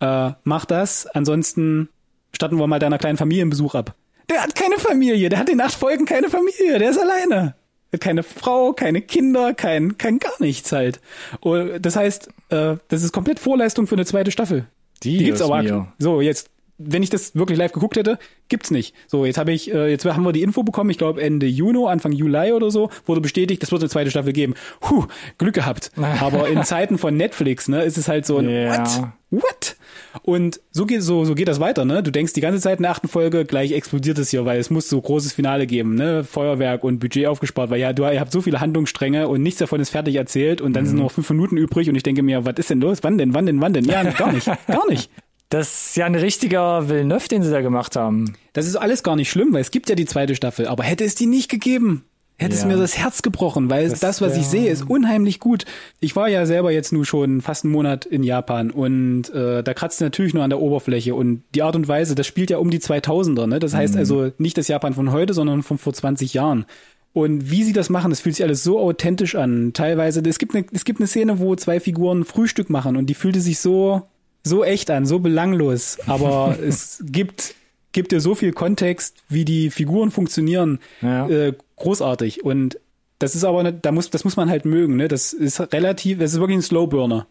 äh, mach das, ansonsten statten wir mal deiner kleinen Familie einen Besuch ab. Der hat keine Familie, der hat in acht Folgen keine Familie, der ist alleine. Keine Frau, keine Kinder, kein, kein gar nichts halt. Und das heißt, äh, das ist komplett Vorleistung für eine zweite Staffel. Die, Die gibt's aber. Mir. So, jetzt wenn ich das wirklich live geguckt hätte, gibt's nicht. So, jetzt habe ich, äh, jetzt haben wir die Info bekommen, ich glaube Ende Juni, Anfang Juli oder so, wurde bestätigt, das wird eine zweite Staffel geben. Puh, Glück gehabt. Aber in Zeiten von Netflix, ne, ist es halt so ein yeah. What? What? Und so geht so so geht das weiter, ne? Du denkst die ganze Zeit in der achten Folge, gleich explodiert es hier, weil es muss so großes Finale geben, ne? Feuerwerk und Budget aufgespart, weil ja, du ihr habt so viele Handlungsstränge und nichts davon ist fertig erzählt und dann mhm. sind noch fünf Minuten übrig und ich denke mir, was ist denn los? Wann denn? Wann denn? Wann denn? Ja, gar nicht, gar nicht. Das ist ja ein richtiger Villeneuve, den sie da gemacht haben. Das ist alles gar nicht schlimm, weil es gibt ja die zweite Staffel. Aber hätte es die nicht gegeben, hätte ja. es mir das Herz gebrochen, weil das, das was ich sehe, ist unheimlich gut. Ich war ja selber jetzt nur schon fast einen Monat in Japan und äh, da kratzt natürlich nur an der Oberfläche und die Art und Weise, das spielt ja um die 2000er, ne? Das heißt mhm. also nicht das Japan von heute, sondern von vor 20 Jahren. Und wie sie das machen, das fühlt sich alles so authentisch an. Teilweise, es gibt eine, es gibt eine Szene, wo zwei Figuren Frühstück machen und die fühlte sich so so echt an, so belanglos, aber es gibt gibt dir so viel Kontext, wie die Figuren funktionieren, ja. äh, großartig. Und das ist aber, ne, da muss, das muss man halt mögen. Ne? Das ist relativ, das ist wirklich ein Slowburner.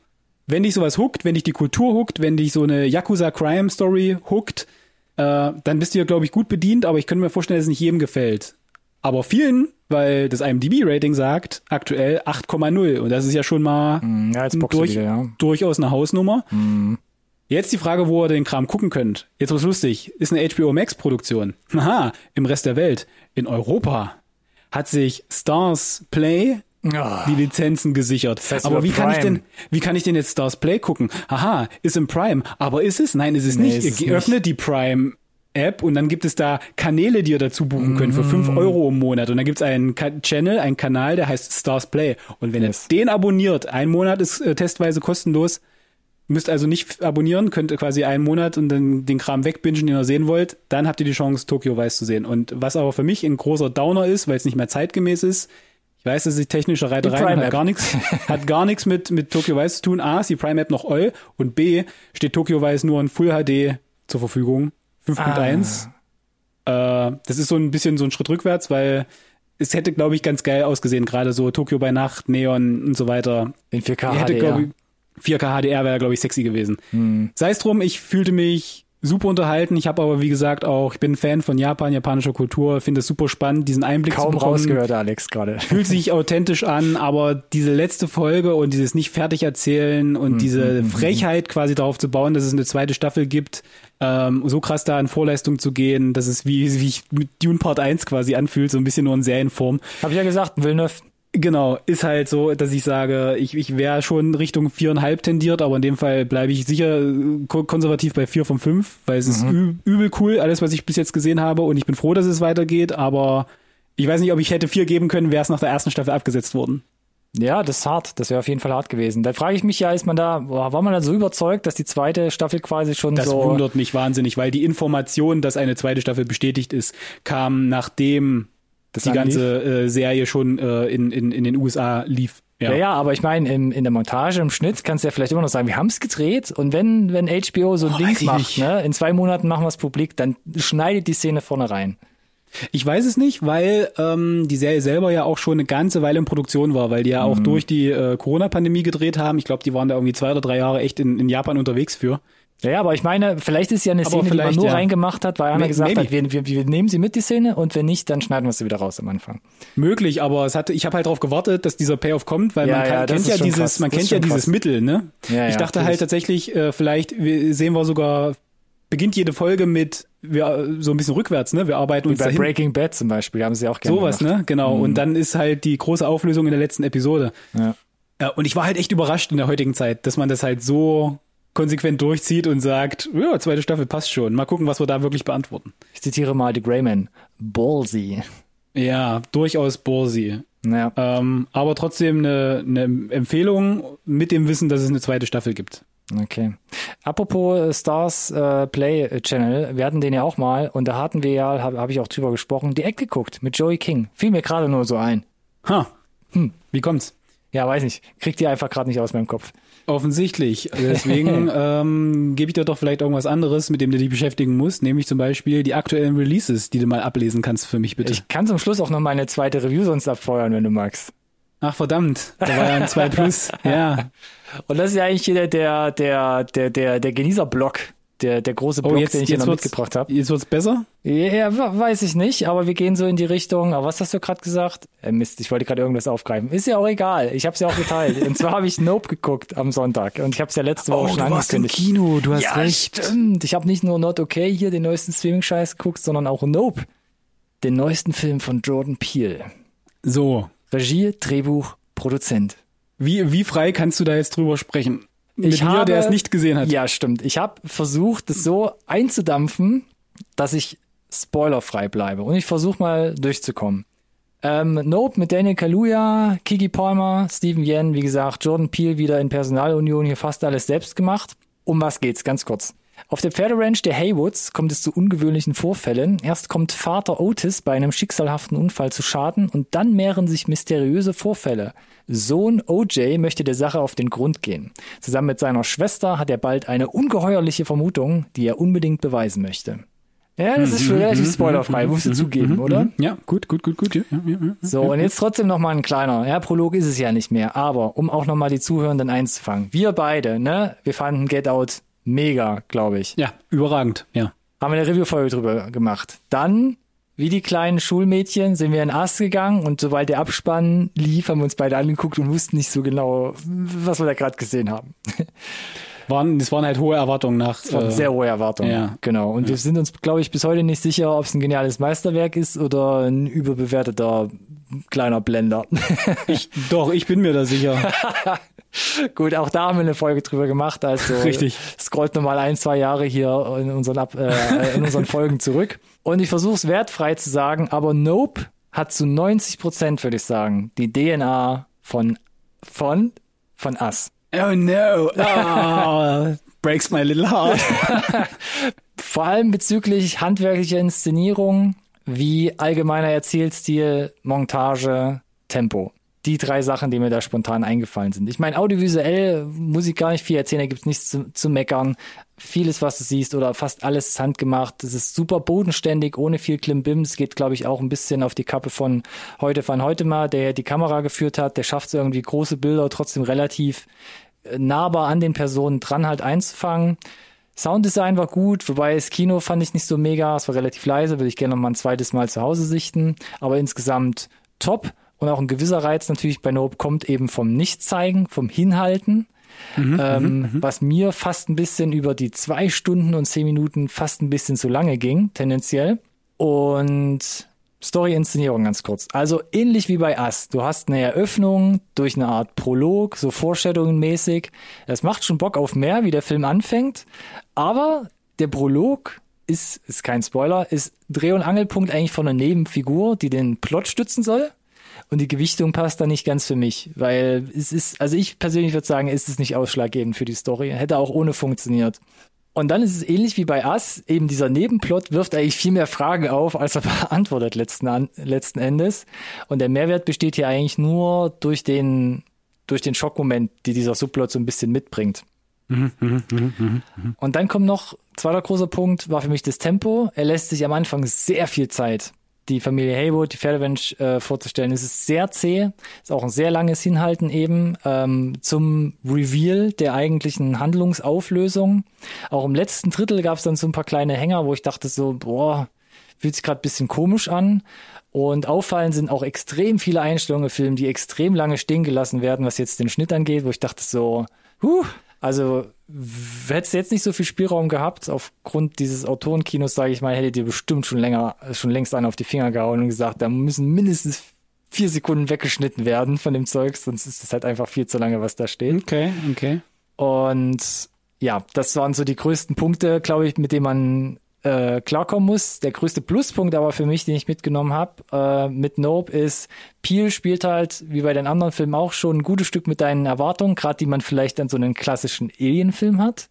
Wenn dich sowas huckt, wenn dich die Kultur huckt, wenn dich so eine Yakuza Crime Story huckt, äh, dann bist du ja, glaube ich, gut bedient. Aber ich könnte mir vorstellen, dass es nicht jedem gefällt. Aber vielen, weil das IMDb-Rating sagt, aktuell 8,0. Und das ist ja schon mal mm, ja, durch, ja. durchaus eine Hausnummer. Mm. Jetzt die Frage, wo ihr den Kram gucken könnt. Jetzt was lustig. Ist eine HBO Max-Produktion. Aha, im Rest der Welt. In Europa hat sich Stars Play oh. die Lizenzen gesichert. Das aber wie Prime. kann ich denn, wie kann ich denn jetzt Stars Play gucken? Aha, ist im Prime. Aber ist es? Nein, ist es nee, nicht. Ist Ihr öffnet die Prime App und dann gibt es da Kanäle, die ihr dazu buchen könnt für fünf mm. Euro im Monat. Und dann gibt es einen Ka Channel, einen Kanal, der heißt Stars Play. Und wenn yes. ihr den abonniert, ein Monat ist äh, testweise kostenlos, müsst also nicht abonnieren, könnt quasi einen Monat und dann den Kram wegbingen, den ihr sehen wollt, dann habt ihr die Chance, Tokyo Weiß zu sehen. Und was aber für mich ein großer Downer ist, weil es nicht mehr zeitgemäß ist, ich weiß, dass die technische Reiterei hat gar nichts, hat gar nichts mit, mit Tokyo Weiß zu tun. A, ist die Prime App noch oll und B, steht Tokyo Weiß nur in Full HD zur Verfügung. 5.1. Ah. Äh, das ist so ein bisschen so ein Schritt rückwärts, weil es hätte, glaube ich, ganz geil ausgesehen, gerade so Tokio bei Nacht, Neon und so weiter. In 4K hätte, HDR. Ich, 4K HDR wäre, glaube ich, sexy gewesen. Hm. Sei es drum, ich fühlte mich super unterhalten. Ich habe aber, wie gesagt, auch, ich bin Fan von Japan, japanischer Kultur, finde es super spannend, diesen Einblick Kaum zu bekommen. rausgehört, Alex, gerade. Fühlt sich authentisch an, aber diese letzte Folge und dieses nicht fertig erzählen und mm, diese mm, Frechheit quasi darauf zu bauen, dass es eine zweite Staffel gibt, ähm, so krass da in Vorleistung zu gehen, dass es wie, wie ich mit Dune Part 1 quasi anfühlt, so ein bisschen nur in Serienform. Hab ich ja gesagt, Villeneuve Genau, ist halt so, dass ich sage, ich, ich wäre schon Richtung viereinhalb tendiert, aber in dem Fall bleibe ich sicher äh, konservativ bei vier von fünf, weil es mhm. ist übel cool, alles, was ich bis jetzt gesehen habe und ich bin froh, dass es weitergeht, aber ich weiß nicht, ob ich hätte vier geben können, wäre es nach der ersten Staffel abgesetzt worden. Ja, das ist hart. Das wäre auf jeden Fall hart gewesen. Da frage ich mich ja, ist man da, war man da so überzeugt, dass die zweite Staffel quasi schon das so. Das wundert mich wahnsinnig, weil die Information, dass eine zweite Staffel bestätigt ist, kam nachdem dass die ganze äh, Serie schon äh, in, in, in den USA lief. Ja, ja, ja aber ich meine, in, in der Montage, im Schnitt kannst du ja vielleicht immer noch sagen, wir haben es gedreht und wenn, wenn HBO so ein oh, Ding macht, ne, in zwei Monaten machen wir es publik, dann schneidet die Szene vorne rein. Ich weiß es nicht, weil ähm, die Serie selber ja auch schon eine ganze Weile in Produktion war, weil die ja auch mhm. durch die äh, Corona-Pandemie gedreht haben. Ich glaube, die waren da irgendwie zwei oder drei Jahre echt in, in Japan unterwegs für. Ja, aber ich meine, vielleicht ist ja eine Szene, die man nur ja. reingemacht hat, weil einer gesagt maybe. hat, wir, wir, wir nehmen sie mit, die Szene, und wenn nicht, dann schneiden wir sie wieder raus am Anfang. Möglich, aber es hatte, ich habe halt darauf gewartet, dass dieser Payoff kommt, weil ja, man kann, ja, kennt ja dieses, krass. man kennt ja dieses Mittel, ne? Ja, ich dachte halt tatsächlich, äh, vielleicht sehen wir sogar, beginnt jede Folge mit wir so ein bisschen rückwärts, ne? Wir arbeiten Wie uns bei dahin. Breaking Bad zum Beispiel haben sie auch gerne Sowas, gemacht. ne? Genau. Mhm. Und dann ist halt die große Auflösung in der letzten Episode. Ja. ja. Und ich war halt echt überrascht in der heutigen Zeit, dass man das halt so konsequent durchzieht und sagt, ja, zweite Staffel passt schon. Mal gucken, was wir da wirklich beantworten. Ich zitiere mal The Greyman. Ballsy. Ja, durchaus ballsy. Ja. Ähm, aber trotzdem eine, eine Empfehlung mit dem Wissen, dass es eine zweite Staffel gibt. Okay. Apropos äh, Stars äh, Play Channel, wir hatten den ja auch mal und da hatten wir ja, habe hab ich auch drüber gesprochen, die Eck geguckt mit Joey King. Fiel mir gerade nur so ein. Ha. Hm. Wie kommt's? Ja, weiß nicht. Kriegt die einfach gerade nicht aus meinem Kopf. Offensichtlich. Deswegen ähm, gebe ich dir doch vielleicht irgendwas anderes, mit dem du dich beschäftigen musst, nämlich zum Beispiel die aktuellen Releases, die du mal ablesen kannst für mich bitte. Ich kann zum Schluss auch noch meine zweite Review sonst abfeuern, wenn du magst. Ach verdammt, da war ja ein 2 Plus. ja. Und das ist ja eigentlich hier der, der, der, der, der Genießer-Block, der, der große Block, oh, jetzt, den ich hier noch mitgebracht habe. Jetzt wird's besser? Ja, weiß ich nicht, aber wir gehen so in die Richtung. Aber was hast du gerade gesagt? Äh, Mist, ich wollte gerade irgendwas aufgreifen. Ist ja auch egal. Ich habe es ja auch geteilt. und zwar habe ich Nope geguckt am Sonntag und ich habe es ja letzte Woche oh, schon du warst im. Kino, du hast ja, recht. Stimmt. Ich habe nicht nur Not Okay hier den neuesten Streaming-Scheiß geguckt, sondern auch Nope, den neuesten Film von Jordan Peele. So. Regie, Drehbuch, Produzent. Wie, wie frei kannst du da jetzt drüber sprechen? Mit Ich mir, habe- der es nicht gesehen hat. Ja, stimmt. Ich habe versucht, es so einzudampfen, dass ich spoilerfrei bleibe. Und ich versuche mal durchzukommen. Ähm, Nope mit Daniel Kaluuya, Kiki Palmer, Steven Yen, wie gesagt, Jordan Peele wieder in Personalunion, hier fast alles selbst gemacht. Um was geht's? Ganz kurz. Auf der Pferderanch der Haywoods kommt es zu ungewöhnlichen Vorfällen. Erst kommt Vater Otis bei einem schicksalhaften Unfall zu Schaden und dann mehren sich mysteriöse Vorfälle. Sohn OJ möchte der Sache auf den Grund gehen. Zusammen mit seiner Schwester hat er bald eine ungeheuerliche Vermutung, die er unbedingt beweisen möchte. Ja, das ist schon relativ spoilerfrei, musst du zugeben, oder? Ja, gut, gut, gut, gut. Ja, ja, ja. So, und jetzt trotzdem noch mal ein kleiner. Ja, Prolog ist es ja nicht mehr, aber um auch noch mal die Zuhörenden einzufangen. Wir beide, ne, wir fanden Get Out mega, glaube ich. ja, überragend. Ja. Haben wir eine Review-Folge drüber gemacht. Dann, wie die kleinen Schulmädchen, sind wir in Ast gegangen und sobald der Abspann lief, haben wir uns beide angeguckt und wussten nicht so genau, was wir da gerade gesehen haben. Waren, das waren halt hohe Erwartungen nach. Das waren äh, sehr hohe Erwartungen. ja. Genau. Und wir sind uns, glaube ich, bis heute nicht sicher, ob es ein geniales Meisterwerk ist oder ein überbewerteter kleiner Blender. ich, doch, ich bin mir da sicher. Gut, auch da haben wir eine Folge drüber gemacht. Also Richtig. scrollt nochmal ein, zwei Jahre hier in unseren, Ab äh, in unseren Folgen zurück. Und ich versuche es wertfrei zu sagen, aber Nope hat zu 90 Prozent, würde ich sagen, die DNA von, von, von Us. Oh no. Oh, breaks my little heart. Vor allem bezüglich handwerklicher Inszenierung, wie allgemeiner Erzählstil, Montage, Tempo. Die drei Sachen, die mir da spontan eingefallen sind. Ich meine, audiovisuell muss ich gar nicht viel erzählen, da gibt's nichts zu, zu meckern. Vieles, was du siehst, oder fast alles ist handgemacht. Es ist super bodenständig, ohne viel Klimbim. Es geht, glaube ich, auch ein bisschen auf die Kappe von heute von heute mal, der die Kamera geführt hat. Der schafft irgendwie, große Bilder trotzdem relativ äh, nahbar an den Personen dran halt einzufangen. Sounddesign war gut, wobei das Kino fand ich nicht so mega, es war relativ leise, würde ich gerne noch mal ein zweites Mal zu Hause sichten, aber insgesamt top und auch ein gewisser Reiz natürlich bei Nope kommt eben vom Nichtzeigen, vom Hinhalten, ähm, was mir fast ein bisschen über die zwei Stunden und zehn Minuten fast ein bisschen zu lange ging, tendenziell. Und Story-Inszenierung ganz kurz. Also ähnlich wie bei Us. Du hast eine Eröffnung durch eine Art Prolog, so Foreshadowing-mäßig. Das macht schon Bock auf mehr, wie der Film anfängt. Aber der Prolog ist, ist kein Spoiler, ist Dreh- und Angelpunkt eigentlich von einer Nebenfigur, die den Plot stützen soll. Und die Gewichtung passt da nicht ganz für mich, weil es ist, also ich persönlich würde sagen, ist es nicht ausschlaggebend für die Story. Hätte auch ohne funktioniert. Und dann ist es ähnlich wie bei Us, eben dieser Nebenplot wirft eigentlich viel mehr Fragen auf, als er beantwortet letzten, an, letzten Endes. Und der Mehrwert besteht hier eigentlich nur durch den, durch den Schockmoment, die dieser Subplot so ein bisschen mitbringt. Und dann kommt noch, zweiter großer Punkt, war für mich das Tempo. Er lässt sich am Anfang sehr viel Zeit, die Familie Haywood, die Pferdewench äh, vorzustellen. Es ist sehr zäh, ist auch ein sehr langes Hinhalten eben ähm, zum Reveal der eigentlichen Handlungsauflösung. Auch im letzten Drittel gab es dann so ein paar kleine Hänger, wo ich dachte so, boah, fühlt sich gerade bisschen komisch an. Und auffallend sind auch extrem viele Einstellungen im Film, die extrem lange stehen gelassen werden, was jetzt den Schnitt angeht, wo ich dachte so, huh, also hättest du jetzt nicht so viel Spielraum gehabt, aufgrund dieses Autorenkinos, sage ich mal, hättet ihr bestimmt schon länger, schon längst einen auf die Finger gehauen und gesagt, da müssen mindestens vier Sekunden weggeschnitten werden von dem Zeug, sonst ist es halt einfach viel zu lange, was da steht. Okay, okay. Und ja, das waren so die größten Punkte, glaube ich, mit denen man äh, klarkommen muss. Der größte Pluspunkt aber für mich, den ich mitgenommen habe äh, mit Nope, ist, Peel spielt halt, wie bei den anderen Filmen auch schon, ein gutes Stück mit deinen Erwartungen, gerade die man vielleicht an so einen klassischen Alien-Film hat.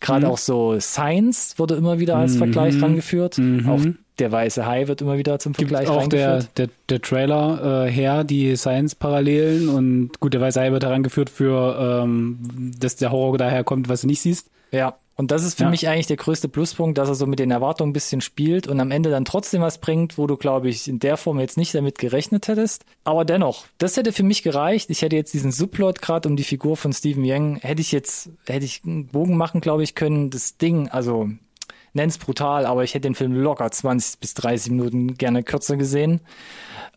Gerade Mhm. auch so Science wurde immer wieder als Vergleich rangeführt. Mhm. Auch der weiße Hai wird immer wieder zum Gibt Vergleich auch der, der, der Trailer äh, her, die Science-Parallelen und gut, der Weiße Hai wird herangeführt für, ähm, dass der Horror daher kommt, was du nicht siehst. Ja, und das ist für Ja. mich eigentlich der größte Pluspunkt, dass er so mit den Erwartungen ein bisschen spielt und am Ende dann trotzdem was bringt, wo du, glaube ich, in der Form jetzt nicht damit gerechnet hättest. Aber dennoch, das hätte für mich gereicht. Ich hätte jetzt diesen Subplot gerade um die Figur von Stephen Yang, hätte ich jetzt, hätte ich einen Bogen machen, glaube ich, können. Das Ding, also nenn's brutal, aber ich hätte den Film locker 20 bis 30 Minuten gerne kürzer gesehen,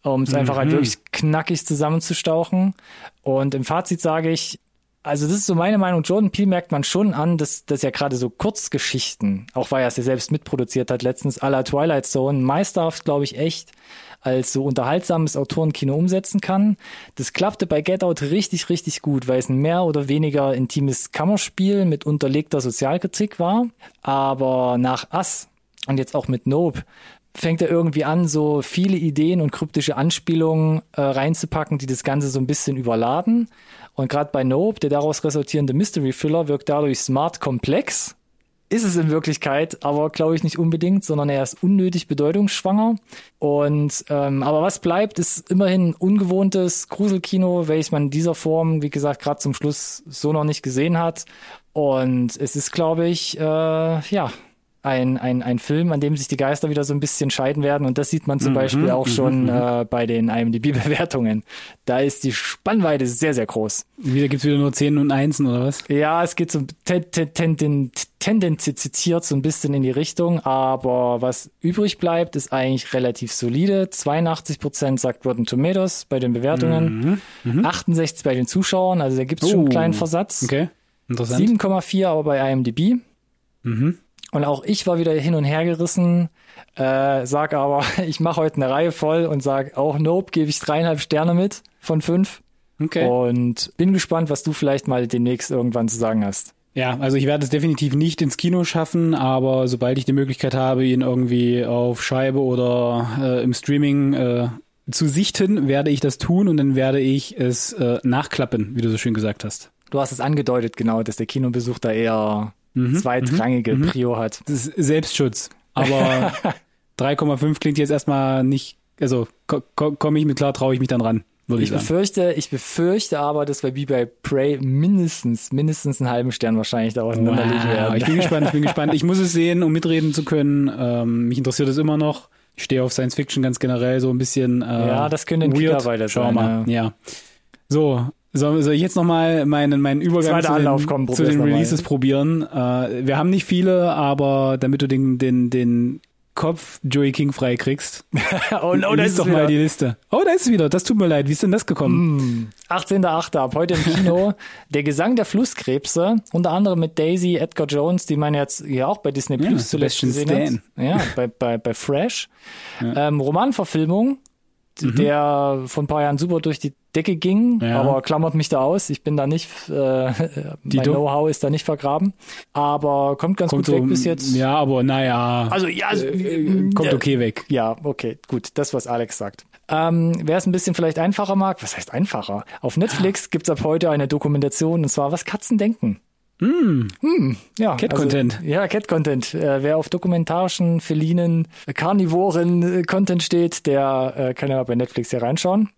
um es einfach halt wirklich knackig zusammenzustauchen. Und im Fazit sage ich, also das ist so meine Meinung. Jordan Peele merkt man schon an, dass, dass er gerade so Kurzgeschichten, auch weil er es ja selbst mitproduziert hat, letztens à la Twilight Zone, meisterhaft, glaube ich, echt als so unterhaltsames Autorenkino umsetzen kann. Das klappte bei Get Out richtig, richtig gut, weil es ein mehr oder weniger intimes Kammerspiel mit unterlegter Sozialkritik war. Aber nach Us und jetzt auch mit Nope fängt er irgendwie an, so viele Ideen und kryptische Anspielungen äh, reinzupacken, die das Ganze so ein bisschen überladen. Und gerade bei Nope, der daraus resultierende Mystery Thriller, wirkt dadurch smart komplex. Ist es in Wirklichkeit, aber glaube ich nicht unbedingt, sondern er ist unnötig bedeutungsschwanger. Und ähm, aber was bleibt, ist immerhin ungewohntes Gruselkino, welches man in dieser Form, wie gesagt, gerade zum Schluss so noch nicht gesehen hat. Und es ist, glaube ich, äh, ja, ein, ein, ein Film, an dem sich die Geister wieder so ein bisschen scheiden werden. Und das sieht man zum Beispiel auch schon äh, bei den IMDb-Bewertungen. Da ist die Spannweite sehr, sehr groß. Wieder gibt's wieder nur Zehn und Einsen oder was? Ja, es geht so ten, ten, ten, ten, tendenziert so ein bisschen in die Richtung, aber was übrig bleibt, ist eigentlich relativ solide. 82% sagt Rotten Tomatoes bei den Bewertungen, 68 bei den Zuschauern, also da gibt's schon einen Oh, kleinen Versatz. Okay, interessant. 7,4 aber bei IMDb. Und auch ich war wieder hin und her gerissen, äh, sag aber, ich mache heute eine Reihe voll und sag auch Nope, gebe ich dreieinhalb Sterne mit von fünf. Okay. Und bin gespannt, was du vielleicht mal demnächst irgendwann zu sagen hast. Ja, also ich werde es definitiv nicht ins Kino schaffen, aber sobald ich die Möglichkeit habe, ihn irgendwie auf Scheibe oder äh, im Streaming äh, zu sichten, werde ich das tun und dann werde ich es äh, nachklappen, wie du so schön gesagt hast. Du hast es angedeutet, genau, dass der Kinobesuch da eher zweitrangige Prio hat. Das ist Selbstschutz. Aber 3,5 klingt jetzt erstmal nicht, also ko ko komme ich mit klar, traue ich mich dann ran, würde ich, Ich befürchte, ich befürchte aber, dass wir wie bei Prey mindestens, mindestens einen halben Stern wahrscheinlich da auseinanderliegen Wow, werden. ich bin gespannt, ich bin gespannt. Ich muss es sehen, um mitreden zu können. Ähm, mich interessiert es immer noch. Ich stehe auf Science Fiction ganz generell so ein bisschen. Äh, Ja, das könnte ein weird. Wir sein, mal. Ja. So, soll, soll ich jetzt nochmal meinen, meinen Übergang zu den, Anlauf, komm, zu den. Releases probieren? Äh, wir haben nicht viele, aber damit du den, den, den Kopf Joey King frei kriegst, oh no, da ist doch es mal wieder. die Liste. Oh, da ist es wieder. Das tut mir leid. Wie ist denn das gekommen? 18.8. ab heute im Kino. der Gesang der Flusskrebse, unter anderem mit Daisy, Edgar Jones, die man jetzt ja auch bei Disney Ja, Plus zuletzt Sebastian gesehen Stan. hat. Ja, bei, bei, bei Fresh. Ähm, Romanverfilmung, der vor ein paar Jahren super durch die Decke ging, Mhm. Ja. aber klammert mich da aus. Ich bin da nicht, äh, mein? Know-how ist da nicht vergraben. Aber kommt ganz Kommt gut weg so, bis jetzt. Ja, aber naja. Also ja, also, äh, kommt äh, okay weg. ja, okay, gut, das, was Alex sagt. Ähm, Wer es ein bisschen vielleicht einfacher mag, was heißt einfacher? Auf Netflix gibt's ab heute eine Dokumentation, und zwar was Katzen denken. Hm, ja, Cat-Content. Also, ja, Cat-Content. Äh, wer auf dokumentarischen, felinen, karnivoren äh, Content steht, der äh, kann ja bei Netflix hier reinschauen.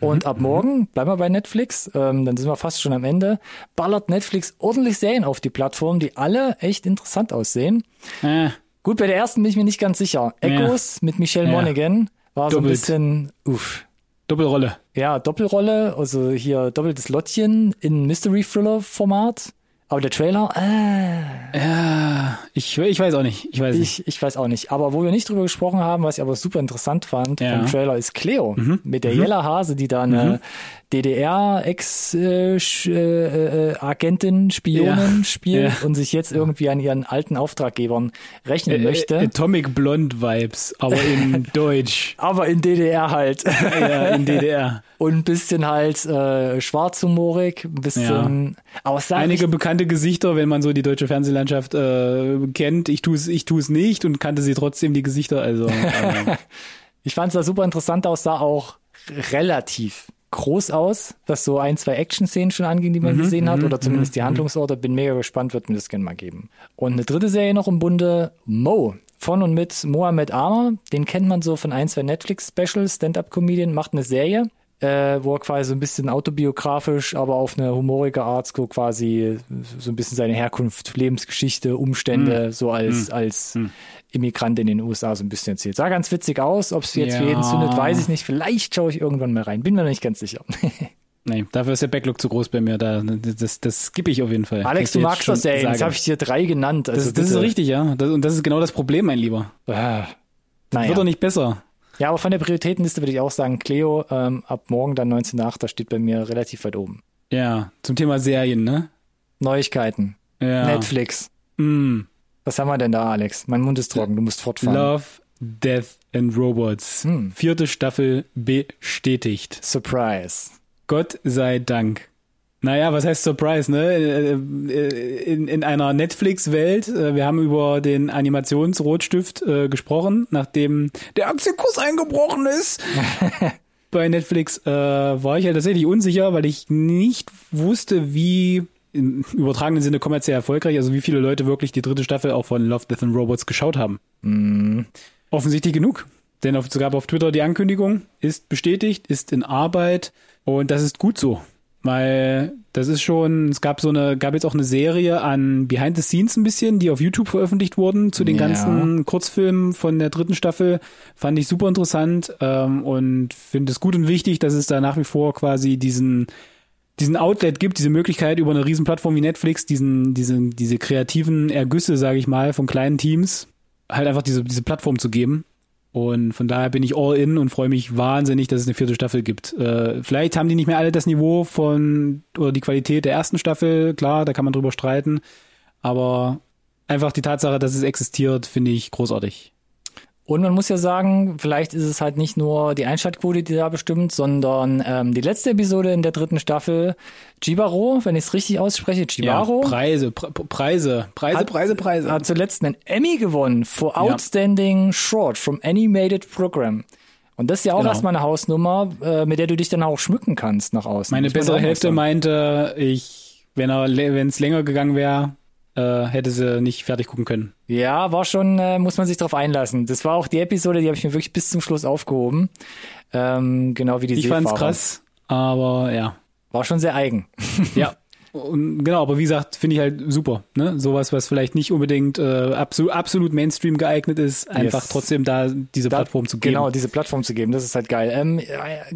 Und ab morgen, bleiben wir bei Netflix, ähm, dann sind wir fast schon am Ende, ballert Netflix ordentlich Serien auf die Plattform, die alle echt interessant aussehen. Äh, Gut, bei der ersten bin ich mir nicht ganz sicher. Echoes mit Michelle Ja. Monaghan war so ein Doppelt. bisschen, uff. Doppelrolle. Ja, Doppelrolle, also hier doppeltes Lottchen in Mystery-Thriller-Format. Aber der Trailer, äh, Ja, ich, ich weiß auch nicht. Ich weiß nicht. ich, ich weiß auch nicht. Aber wo wir nicht drüber gesprochen haben, was ich aber super interessant fand Ja. Mhm. vom Trailer, ist Cleo. Mit der Jella Hase, die da eine DDR-Ex-Agentin, Spionin Ja. spielt Ja. und sich jetzt irgendwie an ihren alten Auftraggebern rechnen möchte. Äh, Atomic Blonde Vibes, aber in Deutsch. aber in DDR halt. Ja, in DDR. Und ein bisschen halt äh, schwarzhumorig, ein bisschen. Aber es sah Einige bekannte bekannte Gesichter, wenn man so die deutsche Fernsehlandschaft äh, kennt. Ich tue es ich tu's nicht und kannte sie trotzdem, die Gesichter. Also äh, Ich fand es da super interessant aus, sah auch relativ groß aus, was so ein, zwei Action-Szenen schon anging, die man Mhm, gesehen hat, oder zumindest die Handlungsorte. Bin mega gespannt, wird mir das gerne mal geben. Und eine dritte Serie noch im Bunde, Mo. Von und mit Mohamed Amar, den kennt man so von ein, zwei Netflix-Specials, Stand-Up-Comedian, macht eine Serie, äh, wo er quasi so ein bisschen autobiografisch, aber auf eine humorige Art so quasi so ein bisschen seine Herkunft, Lebensgeschichte, Umstände so als, als Immigrant in den USA so ein bisschen erzählt. Sah ganz witzig aus, ob es jetzt für jeden Ja. zündet, weiß ich nicht. Vielleicht schaue ich irgendwann mal rein, bin mir noch nicht ganz sicher. nee, dafür ist der Backlog zu groß bei mir. Da, das, das skippe ich auf jeden Fall. Alex, du magst das, ey. Jetzt habe ich dir drei genannt. Also das, das ist richtig, ja. Das, und das ist genau das Problem, mein Lieber. Ah, naja. Wird doch nicht besser. Ja, aber von der Prioritätenliste würde ich auch sagen, Cleo ähm, ab morgen dann 19.8. da steht bei mir relativ weit oben. Ja, zum Thema Serien, ne? Neuigkeiten. Ja. Netflix. Mm. Was haben wir denn da, Alex? Mein Mund ist trocken, du musst fortfahren. Love, Death and Robots. Hm. Vierte Staffel bestätigt. Surprise. Gott sei Dank. Naja, was heißt Surprise, ne? Äh, äh, In, in einer Netflix-Welt, äh, wir haben über den Animationsrotstift äh, gesprochen, nachdem der Aktienkurs eingebrochen ist. Bei Netflix äh, war ich ja tatsächlich unsicher, weil ich nicht wusste, wie im übertragenen Sinne kommerziell erfolgreich, also wie viele Leute wirklich die dritte Staffel auch von Love, Death and Robots geschaut haben. Offensichtlich genug. Denn es gab auf Twitter die Ankündigung, ist bestätigt, ist in Arbeit und das ist gut so. Weil das ist schon, es gab so eine, gab jetzt auch eine Serie an Behind the Scenes ein bisschen, die auf YouTube veröffentlicht wurden zu den Ja. ganzen Kurzfilmen von der dritten Staffel. Fand ich super interessant ähm, und finde es gut und wichtig, dass es da nach wie vor quasi diesen diesen Outlet gibt, diese Möglichkeit über eine riesen Plattform wie Netflix, diesen, diese, diese kreativen Ergüsse, sage ich mal, von kleinen Teams, halt einfach diese, diese Plattform zu geben. Und von daher bin ich all in und freue mich wahnsinnig, dass es eine vierte Staffel gibt. Äh, vielleicht haben die nicht mehr alle das Niveau von oder die Qualität der ersten Staffel, klar, da kann man drüber streiten. Aber einfach die Tatsache, dass es existiert, finde ich großartig. Und man muss ja sagen, vielleicht ist es halt nicht nur die Einschaltquote, die da bestimmt, sondern ähm, die letzte Episode in der dritten Staffel, Jibaro, wenn ich es richtig ausspreche, Jibaro, Preise, Pre Preise, Preise, Hat- Preise, Preise. hat zuletzt einen Emmy gewonnen for Ja. Outstanding Short from Animated Program. Und das ist ja auch Genau. erstmal eine Hausnummer, äh, mit der du dich dann auch schmücken kannst nach außen. Meine bessere Hälfte meinte, ich, wenn er, wenn es länger gegangen wäre, äh, hätte sie nicht fertig gucken können. Ja, war schon, äh, muss man sich drauf einlassen. Das war auch die Episode, die habe ich mir wirklich bis zum Schluss aufgehoben. Ähm, genau wie die Ich fand's krass, aber ja. War schon sehr eigen. ja. Und genau, aber wie gesagt, finde ich halt super. Ne? Sowas, was vielleicht nicht unbedingt äh, absolut, absolut Mainstream geeignet ist, einfach Yes. trotzdem da diese Da- Plattform zu geben. Genau, diese Plattform zu geben, das ist halt geil. Ähm, äh,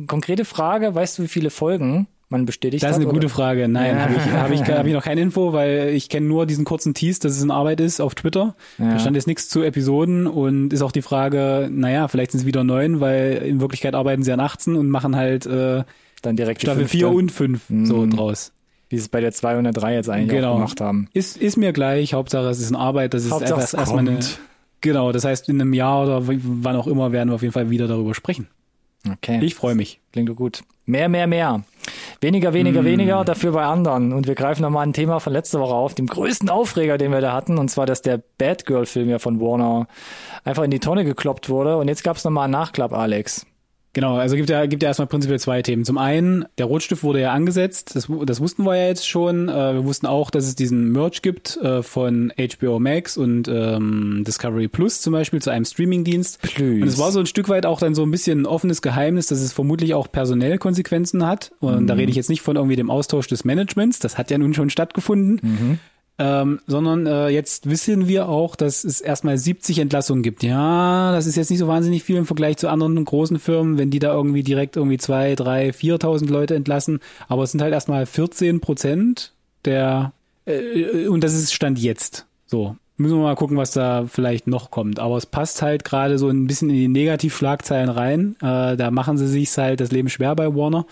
konkrete Frage, weißt du, wie viele Folgen man bestätigt Das ist hat? eine gute oder? Frage. Nein, Ja. habe ich, hab ich, hab ich noch keine Info, weil ich kenne nur diesen kurzen Tease, dass es in Arbeit ist auf Twitter. Ja. Da stand jetzt nichts zu Episoden und ist auch die Frage, naja, vielleicht sind es wieder neun, weil in Wirklichkeit arbeiten sie an 18 und machen halt äh, Dann direkt Staffel fünfte, 4 und 5 so Mhm. draus. wie sie es bei der 203 jetzt eigentlich Genau. gemacht haben. Ist, ist mir gleich, Hauptsache es ist in Arbeit, das ist es erstmal eine. Genau, das heißt, in einem Jahr oder wann auch immer werden wir auf jeden Fall wieder darüber sprechen. Okay. Ich freue mich. Klingt doch gut. Mehr, mehr, mehr. Weniger, weniger, Mm. weniger, dafür bei anderen. Und wir greifen nochmal ein Thema von letzter Woche auf, dem größten Aufreger, den wir da hatten, und zwar, dass der Batgirl-Film ja von Warner einfach in die Tonne gekloppt wurde. Und jetzt gab es nochmal einen Nachklapp, Alex. Genau, also gibt ja, gibt ja erstmal prinzipiell zwei Themen. Zum einen, der Rotstift wurde ja angesetzt, das, das wussten wir ja jetzt schon. Äh, wir wussten auch, dass es diesen Merge gibt äh, von HBO Max und ähm, Discovery Plus zum Beispiel zu einem Streamingdienst. Plus. Und es war so ein Stück weit auch dann so ein bisschen ein offenes Geheimnis, dass es vermutlich auch personell Konsequenzen hat. Und da rede ich jetzt nicht von irgendwie dem Austausch des Managements, das hat ja nun schon stattgefunden. Ähm, sondern äh, jetzt wissen wir auch, dass es erstmal 70 Entlassungen gibt. Ja, das ist jetzt nicht so wahnsinnig viel im Vergleich zu anderen großen Firmen, wenn die da irgendwie direkt irgendwie zwei, drei, 4.000 Leute entlassen. Aber es sind halt erstmal 14 Prozent der äh, und das ist Stand jetzt. So. Müssen wir mal gucken, was da vielleicht noch kommt. Aber es passt halt gerade so ein bisschen in die Negativschlagzeilen rein. Äh, da machen sie sich halt das Leben schwer bei Warner.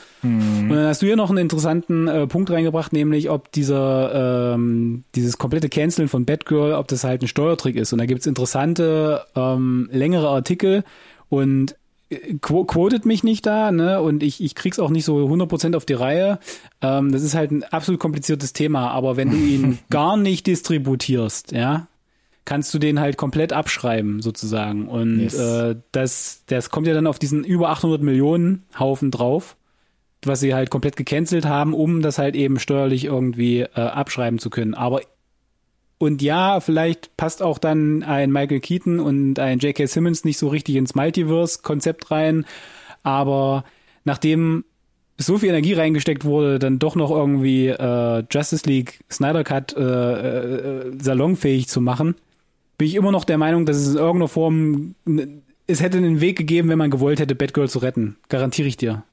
Und dann hast du hier noch einen interessanten äh, Punkt reingebracht, nämlich ob dieser ähm, dieses komplette Canceln von Batgirl, ob das halt ein Steuertrick ist. Und da gibt's interessante, ähm, längere Artikel und qu quotet mich nicht da, ne? Und ich, ich krieg's auch nicht so 100% auf die Reihe. Ähm, das ist halt ein absolut kompliziertes Thema, aber wenn du ihn gar nicht distributierst, ja, kannst du den halt komplett abschreiben, sozusagen. Und yes. äh, das, das kommt ja dann auf diesen über 800 Millionen Haufen drauf, was sie halt komplett gecancelt haben, um das halt eben steuerlich irgendwie äh, abschreiben zu können. Aber und ja, vielleicht passt auch dann ein Michael Keaton und ein J.K. Simmons nicht so richtig ins Multiverse-Konzept rein. Aber nachdem so viel Energie reingesteckt wurde, dann doch noch irgendwie äh, Justice League Snyder Cut äh, äh, salonfähig zu machen, bin ich immer noch der Meinung, dass es in irgendeiner Form es hätte einen Weg gegeben, wenn man gewollt hätte, Batgirl zu retten. Garantiere ich dir.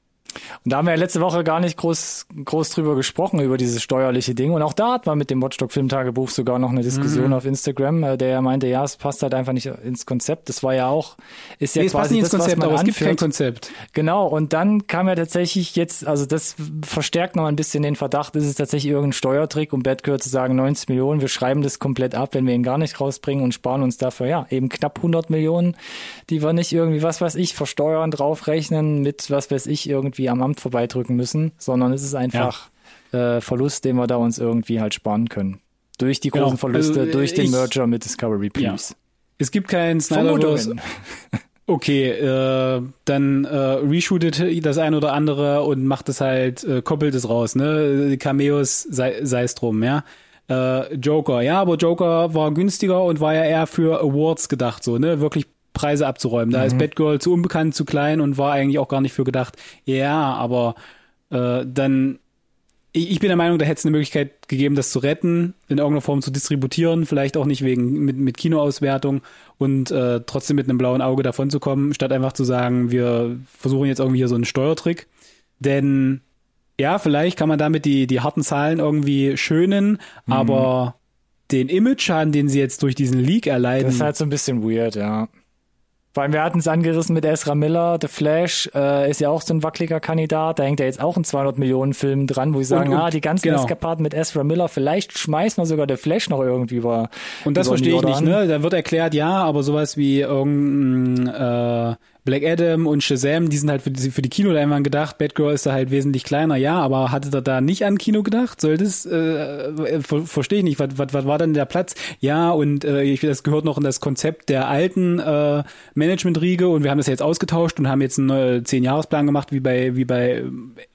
Und da haben wir ja letzte Woche gar nicht groß, groß drüber gesprochen, über dieses steuerliche Ding. Und auch da hat man mit dem Watchdog Filmtagebuch sogar noch eine Diskussion mhm. auf Instagram, äh, der meinte, ja, es passt halt einfach nicht ins Konzept. Das war ja auch, ist ja nee, quasi nicht ins das, Konzept, aber es gibt kein Konzept. Genau. Und dann kam ja tatsächlich jetzt, also das verstärkt noch ein bisschen den Verdacht, ist es tatsächlich irgendein Steuertrick, um Batgirl zu sagen, 90 Millionen, wir schreiben das komplett ab, wenn wir ihn gar nicht rausbringen und sparen uns dafür, ja, eben knapp 100 Millionen, die wir nicht irgendwie, was weiß ich, versteuern, draufrechnen mit, was weiß ich, irgendwie am Amt vorbeidrücken drücken müssen, sondern es ist einfach ja. äh, Verlust, den wir da uns irgendwie halt sparen können. Durch die großen genau. Verluste, also, durch den ich, Merger mit Discovery Plus. Ja. Es gibt keinen Snyderverse. Okay, äh, dann äh, reshootet das ein oder andere und macht es halt, äh, koppelt es raus, ne? Cameos sei, sei es drum, ja. Äh, Joker, ja, aber Joker war günstiger und war ja eher für Awards gedacht, so, ne? Wirklich Preise abzuräumen. Da mhm. ist Batgirl zu unbekannt, zu klein und war eigentlich auch gar nicht für gedacht. Ja, aber äh, dann ich, bin der Meinung, da hätte es eine Möglichkeit gegeben, das zu retten, in irgendeiner Form zu distributieren, vielleicht auch nicht wegen mit, mit Kinoauswertung und äh, trotzdem mit einem blauen Auge davon zu kommen, statt einfach zu sagen, wir versuchen jetzt irgendwie hier so einen Steuertrick. Denn ja, vielleicht kann man damit die, die harten Zahlen irgendwie schönen, mhm. aber den Image-Schaden, den sie jetzt durch diesen Leak erleiden. Das ist halt so ein bisschen weird, ja. Weil wir hatten es angerissen mit Ezra Miller, The Flash äh, ist ja auch so ein wackeliger Kandidat. Da hängt ja jetzt auch ein 200 Millionen Film dran, wo ich sagen, und, und, ah, die ganzen genau. Eskapaden mit Ezra Miller, vielleicht schmeißen wir sogar The Flash noch irgendwie über. Und das verstehe ich nicht, ne? Da wird erklärt, ja, aber sowas wie irgendein äh, Black Adam und Shazam, die sind halt für die, für die Kinoleinwand gedacht. Batgirl ist da halt wesentlich kleiner, ja, aber hattet ihr da nicht an Kino gedacht? Soll das, äh, ver verstehe ich nicht, was, was, was war denn der Platz? Ja, und äh, ich, das gehört noch in das Konzept der alten äh, Management-Riege und wir haben das jetzt ausgetauscht und haben jetzt einen äh, Zehn-Jahres-Plan gemacht, wie bei, wie bei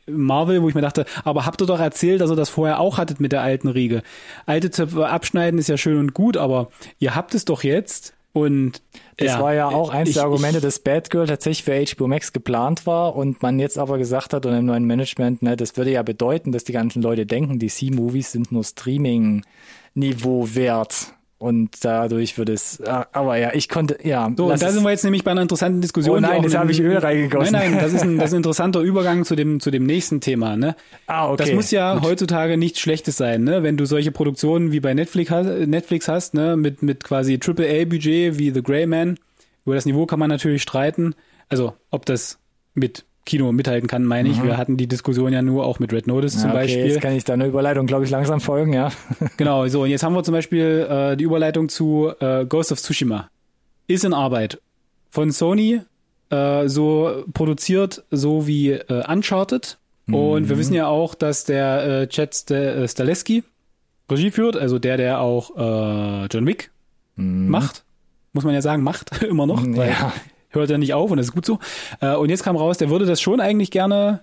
Marvel, wo ich mir dachte, aber habt ihr doch erzählt, dass ihr das vorher auch hattet mit der alten Riege. Alte Zöpfe abschneiden ist ja schön und gut, aber ihr habt es doch jetzt und das ja, war ja auch eins ich, der Argumente, dass Batgirl tatsächlich für HBO Max geplant war und man jetzt aber gesagt hat und im neuen Management, ne, das würde ja bedeuten, dass die ganzen Leute denken, DC-Movies sind nur Streaming-Niveau wert. Und dadurch würde es, ah, aber ja, ich konnte, ja. So, und da sind wir jetzt nämlich bei einer interessanten Diskussion. Oh nein, jetzt habe ich Öl reingegossen. Nein, nein, das ist ein, das ist ein interessanter Übergang zu dem, zu dem nächsten Thema, ne? Ah, okay. Das muss ja Gut. heutzutage nichts Schlechtes sein, ne? Wenn du solche Produktionen wie bei Netflix, Netflix hast, ne? Mit, mit quasi AAA-Budget wie The Grey Man. Über das Niveau kann man natürlich streiten. Also, ob das mit Kino mithalten kann, meine ich. Mhm. Wir hatten die Diskussion ja nur auch mit Red Notice zum okay, Beispiel. Jetzt kann ich da eine Überleitung, glaube ich, langsam folgen, ja. genau, so, und jetzt haben wir zum Beispiel äh, die Überleitung zu äh, Ghost of Tsushima. Ist in Arbeit. Von Sony äh, so produziert, so wie äh, Uncharted. Mhm. Und wir wissen ja auch, dass der äh, Chad St äh, Staleski Regie führt, also der, der auch äh, John Wick mhm. macht. Muss man ja sagen, macht immer noch. Ja hört er nicht auf und das ist gut so. Äh, und jetzt kam raus, der würde das schon eigentlich gerne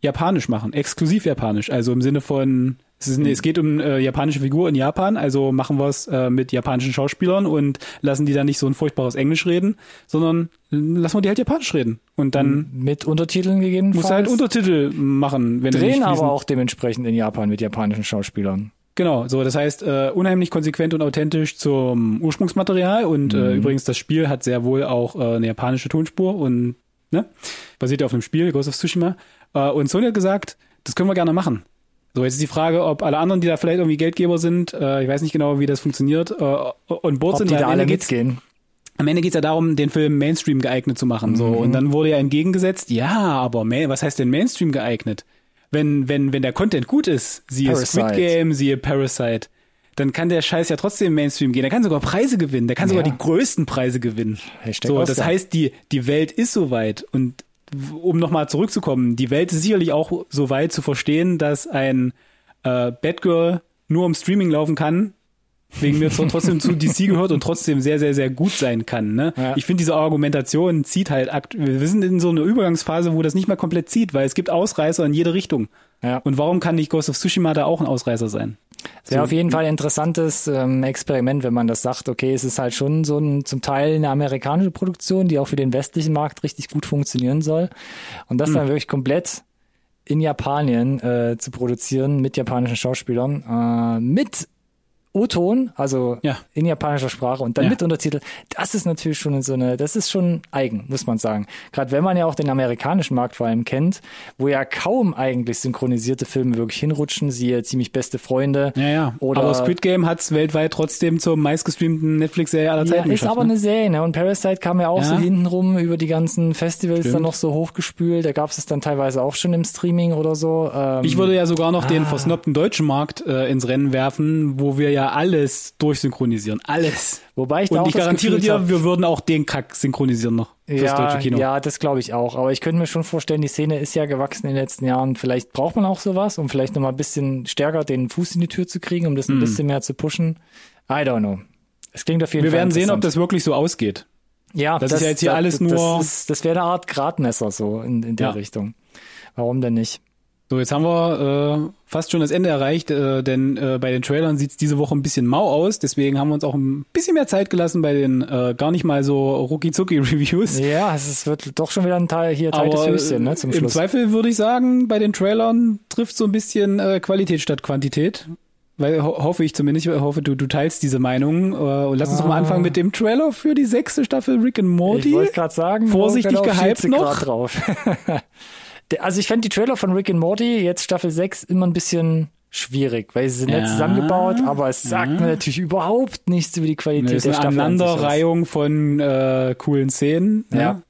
japanisch machen, exklusiv japanisch, also im Sinne von es, ist, es geht um äh, japanische Figur in Japan, also machen wir es äh, mit japanischen Schauspielern und lassen die dann nicht so ein furchtbares Englisch reden, sondern lassen wir die halt japanisch reden. Und dann mit Untertiteln gegebenenfalls. Muss halt Untertitel machen, wenn Drehen aber auch dementsprechend in Japan mit japanischen Schauspielern. Genau, so das heißt äh, unheimlich konsequent und authentisch zum Ursprungsmaterial und äh, mhm. äh, übrigens das Spiel hat sehr wohl auch äh, eine japanische Tonspur und ne, basiert ja auf einem Spiel Ghost of Tsushima äh, und Sony hat gesagt, das können wir gerne machen. So jetzt ist die Frage, ob alle anderen, die da vielleicht irgendwie Geldgeber sind, äh, ich weiß nicht genau, wie das funktioniert, äh, und Board sind, die da alle mitgehen. Am Ende geht's ja darum, den Film Mainstream geeignet zu machen. Mhm. So und dann wurde ja entgegengesetzt, ja, aber was heißt denn Mainstream geeignet? Wenn, wenn, wenn der Content gut ist, siehe Parasite. Squid Game, siehe Parasite, dann kann der Scheiß ja trotzdem Mainstream gehen. Der kann sogar Preise gewinnen. Der kann sogar Ja. die größten Preise gewinnen. Hashtag So, das heißt, die, die Welt ist soweit. Und um nochmal zurückzukommen, die Welt ist sicherlich auch so weit zu verstehen, dass ein äh, Batgirl nur im Streaming laufen kann, wegen mir zwar trotzdem zu DC gehört und trotzdem sehr, sehr, sehr gut sein kann. Ne? Ja. Ich finde, diese Argumentation zieht halt Wir sind in so einer Übergangsphase, wo das nicht mehr komplett zieht, weil es gibt Ausreißer in jede Richtung. Ja. Und warum kann nicht Ghost of Tsushima da auch ein Ausreißer sein? Es wäre auf jeden Fall ein interessantes ähm, Experiment, wenn man das sagt, okay, es ist halt schon so ein, zum Teil eine amerikanische Produktion, die auch für den westlichen Markt richtig gut funktionieren soll. Und das dann wirklich komplett in Japanien äh, zu produzieren mit japanischen Schauspielern, äh, mit O-Ton, also Ja. in japanischer Sprache und dann Ja. mit Untertitel, das ist natürlich schon so eine, das ist schon eigen, muss man sagen. Gerade wenn man ja auch den amerikanischen Markt vor allem kennt, wo ja kaum eigentlich synchronisierte Filme wirklich hinrutschen, siehe ziemlich beste Freunde. Ja, ja. Oder aber Squid Game hat es weltweit trotzdem zur meistgestreamten Netflix-Serie aller ja, Zeiten ist geschafft. aber ne? eine Serie, ne? Und Parasite kam ja auch Ja. so hintenrum über die ganzen Festivals Stimmt. dann noch so hochgespült. Da gab es es dann teilweise auch schon im Streaming oder so. Ähm, Ich würde ja sogar noch den Ah. versnobten deutschen Markt äh, ins Rennen werfen, wo wir ja alles durchsynchronisieren. Alles. wobei ich da Und auch ich das garantiere dir, hab, wir würden auch den Kack synchronisieren noch fürs ja, deutsche Kino. Ja, das glaube ich auch. Aber ich könnte mir schon vorstellen, die Szene ist ja gewachsen in den letzten Jahren. Vielleicht braucht man auch sowas, um vielleicht nochmal ein bisschen stärker den Fuß in die Tür zu kriegen, um das ein bisschen mehr zu pushen. I don't know. Es klingt auf jeden. Wir Fall werden sehen, ob das wirklich so ausgeht. Ja, das ist ja jetzt hier alles nur- Das, ist- das wäre eine Art Gradmesser so in, in der Ja. Richtung. Warum denn nicht? So, jetzt haben wir äh, fast schon das Ende erreicht, äh, denn äh, bei den Trailern sieht's diese Woche ein bisschen mau aus. Deswegen haben wir uns auch ein bisschen mehr Zeit gelassen bei den äh, gar nicht mal so rucki-zucki-Reviews. Ja, es wird doch schon wieder ein Teil hier Aber zweites Höschen, ne, zum im Schluss. Zweifel würde ich sagen, bei den Trailern trifft so ein bisschen äh, Qualität statt Quantität. Weil ho hoffe ich zumindest, ich hoffe, du, du teilst diese Meinung. Äh, und lass uns doch mal Ah. anfangen mit dem Trailer für die sechste Staffel Rick and Morty. Ich wollte gerade sagen, Vorsichtig morgen auf gehypt 40 noch. Drauf. Also ich fand die Trailer von Rick and Morty, jetzt Staffel 6, immer ein bisschen schwierig, weil sie sind nett Ja. zusammengebaut, aber es sagt mir natürlich überhaupt nichts über die Qualität der eine Staffel. aus. Aneinanderreihung von äh, coolen Szenen. Ja.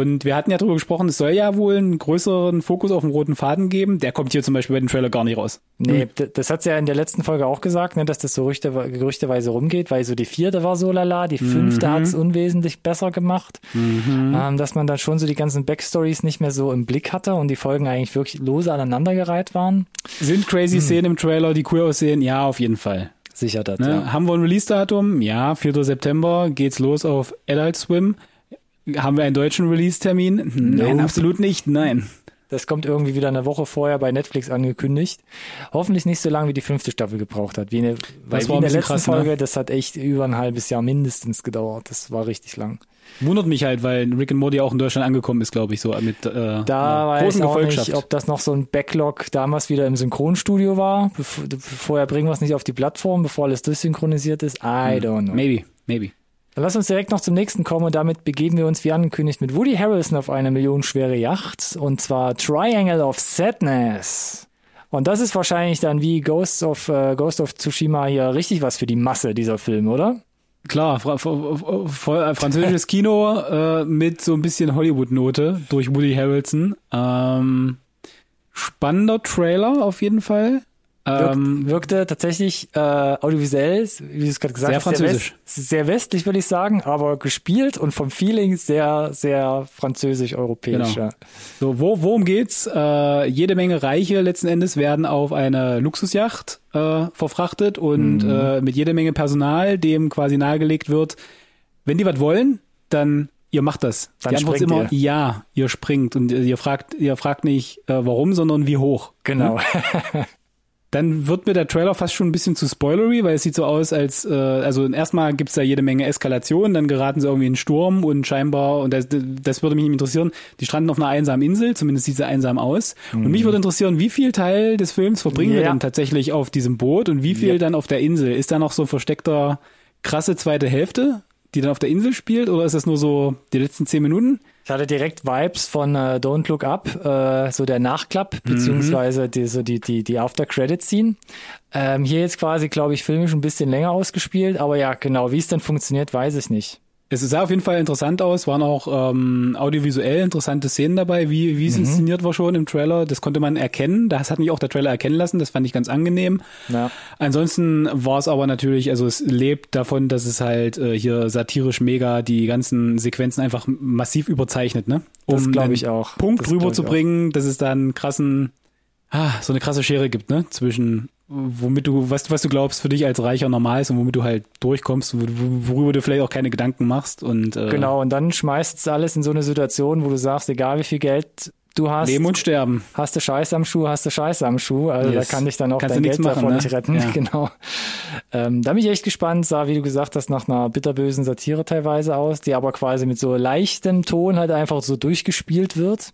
Und wir hatten ja darüber gesprochen, es soll ja wohl einen größeren Fokus auf den roten Faden geben. Der kommt hier zum Beispiel bei dem Trailer gar nicht raus. Nee, d- das hat sie ja in der letzten Folge auch gesagt, ne, dass das so Gerüchte, gerüchteweise rumgeht, weil so die vierte war so lala, die fünfte Mhm. hat's unwesentlich besser gemacht, ähm, dass man dann schon so die ganzen Backstories nicht mehr so im Blick hatte und die Folgen eigentlich wirklich lose aneinandergereiht waren. Sind crazy Hm. Szenen im Trailer, die cool aussehen? Ja, auf jeden Fall. Sicher das, Ne? ja. Haben wir ein Release-Datum? Ja, 4. September geht's los auf Adult Swim. Haben wir einen deutschen Release-Termin? Nein, Nope. absolut nicht. Nein. Das kommt irgendwie wieder eine Woche vorher bei Netflix angekündigt. Hoffentlich nicht so lange, wie die fünfte Staffel gebraucht hat. Wie eine, weil Das wie war in der letzten krass, ne? Folge, das hat echt über ein halbes Jahr mindestens gedauert. Das war richtig lang. Wundert mich halt, weil Rick and Morty auch in Deutschland angekommen ist, glaube ich, so mit äh, Da weiß großen ich auch Gefolgschaft. nicht, ob das noch so ein Backlog damals wieder im Synchronstudio war. Bef vorher bringen wir es nicht auf die Plattform, bevor alles durchsynchronisiert ist. I don't know. Maybe, maybe. Dann lass uns direkt noch zum nächsten kommen und damit begeben wir uns wie angekündigt mit Woody Harrelson auf eine millionenschwere Yacht und zwar Triangle of Sadness. Und das ist wahrscheinlich dann wie Ghost of, äh, Ghost of Tsushima hier richtig was für die Masse dieser Film, oder? Klar, fra fra fra französisches Kino äh, mit so ein bisschen Hollywood-Note durch Woody Harrelson. Ähm, spannender Trailer auf jeden Fall. Ähm, wirkte tatsächlich äh, audiovisuell, wie du es gerade gesagt Sehr hast, französisch. Sehr, west, sehr westlich, würde ich sagen, aber gespielt und vom Feeling sehr, sehr französisch-europäisch. Genau. So, wo, worum geht's? Äh, jede Menge Reiche letzten Endes werden auf eine Luxusjacht äh, verfrachtet und Mhm. äh, mit jede Menge Personal, dem quasi nahegelegt wird, wenn die was wollen, dann ihr macht das. Dann die Antwort ist immer ja, ihr springt und ihr fragt, ihr fragt nicht äh, warum, sondern wie hoch. Genau. Dann wird mir der Trailer fast schon ein bisschen zu spoilery, weil es sieht so aus, als äh, also erstmal gibt's da jede Menge Eskalation, dann geraten sie irgendwie in einen Sturm und scheinbar, und das, das würde mich interessieren, die stranden auf einer einsamen Insel, zumindest sieht sie einsam aus. Und mich würde interessieren, wie viel Teil des Films verbringen wir Ja. denn tatsächlich auf diesem Boot und wie viel Ja. dann auf der Insel? Ist da noch so ein versteckter, krasse zweite Hälfte, die dann auf der Insel spielt, oder ist das nur so die letzten zehn Minuten? Ich hatte direkt Vibes von äh, Don't Look Up, äh, so der Nachklapp, Mhm. beziehungsweise die, so die, die, die After-Credit-Scene. Ähm, hier jetzt quasi, glaube ich, filmisch ein bisschen länger ausgespielt, aber ja, genau, wie es dann funktioniert, weiß ich nicht. Es sah auf jeden Fall interessant aus, waren auch ähm, audiovisuell interessante Szenen dabei, wie, wie es Mhm. inszeniert war schon im Trailer. Das konnte man erkennen. Das hat mich auch der Trailer erkennen lassen. Das fand ich ganz angenehm. Ja. Ansonsten war es aber natürlich, also es lebt davon, dass es halt äh, hier satirisch mega die ganzen Sequenzen einfach massiv überzeichnet, ne? Um glaub einen ich auch. Punkt Das glaub drüber ich zu auch. bringen, dass es da einen krassen, ah, so eine krasse Schere gibt, ne? Zwischen womit du, was, was du glaubst für dich als Reicher normal ist und womit du halt durchkommst, wo- wo- worüber du vielleicht auch keine Gedanken machst und äh, Genau, und dann schmeißt es alles in so eine Situation, wo du sagst, egal wie viel Geld du hast, Leben und Sterben. hast du Scheiße am Schuh, hast du Scheiße am Schuh. Also Yes. da kann dich dann auch Kannst dein Geld machen, davon ne? nicht retten. Ja. Genau. Ähm, da bin ich echt gespannt. Sah, wie du gesagt hast, nach einer bitterbösen Satire teilweise aus, die aber quasi mit so leichtem Ton halt einfach so durchgespielt wird.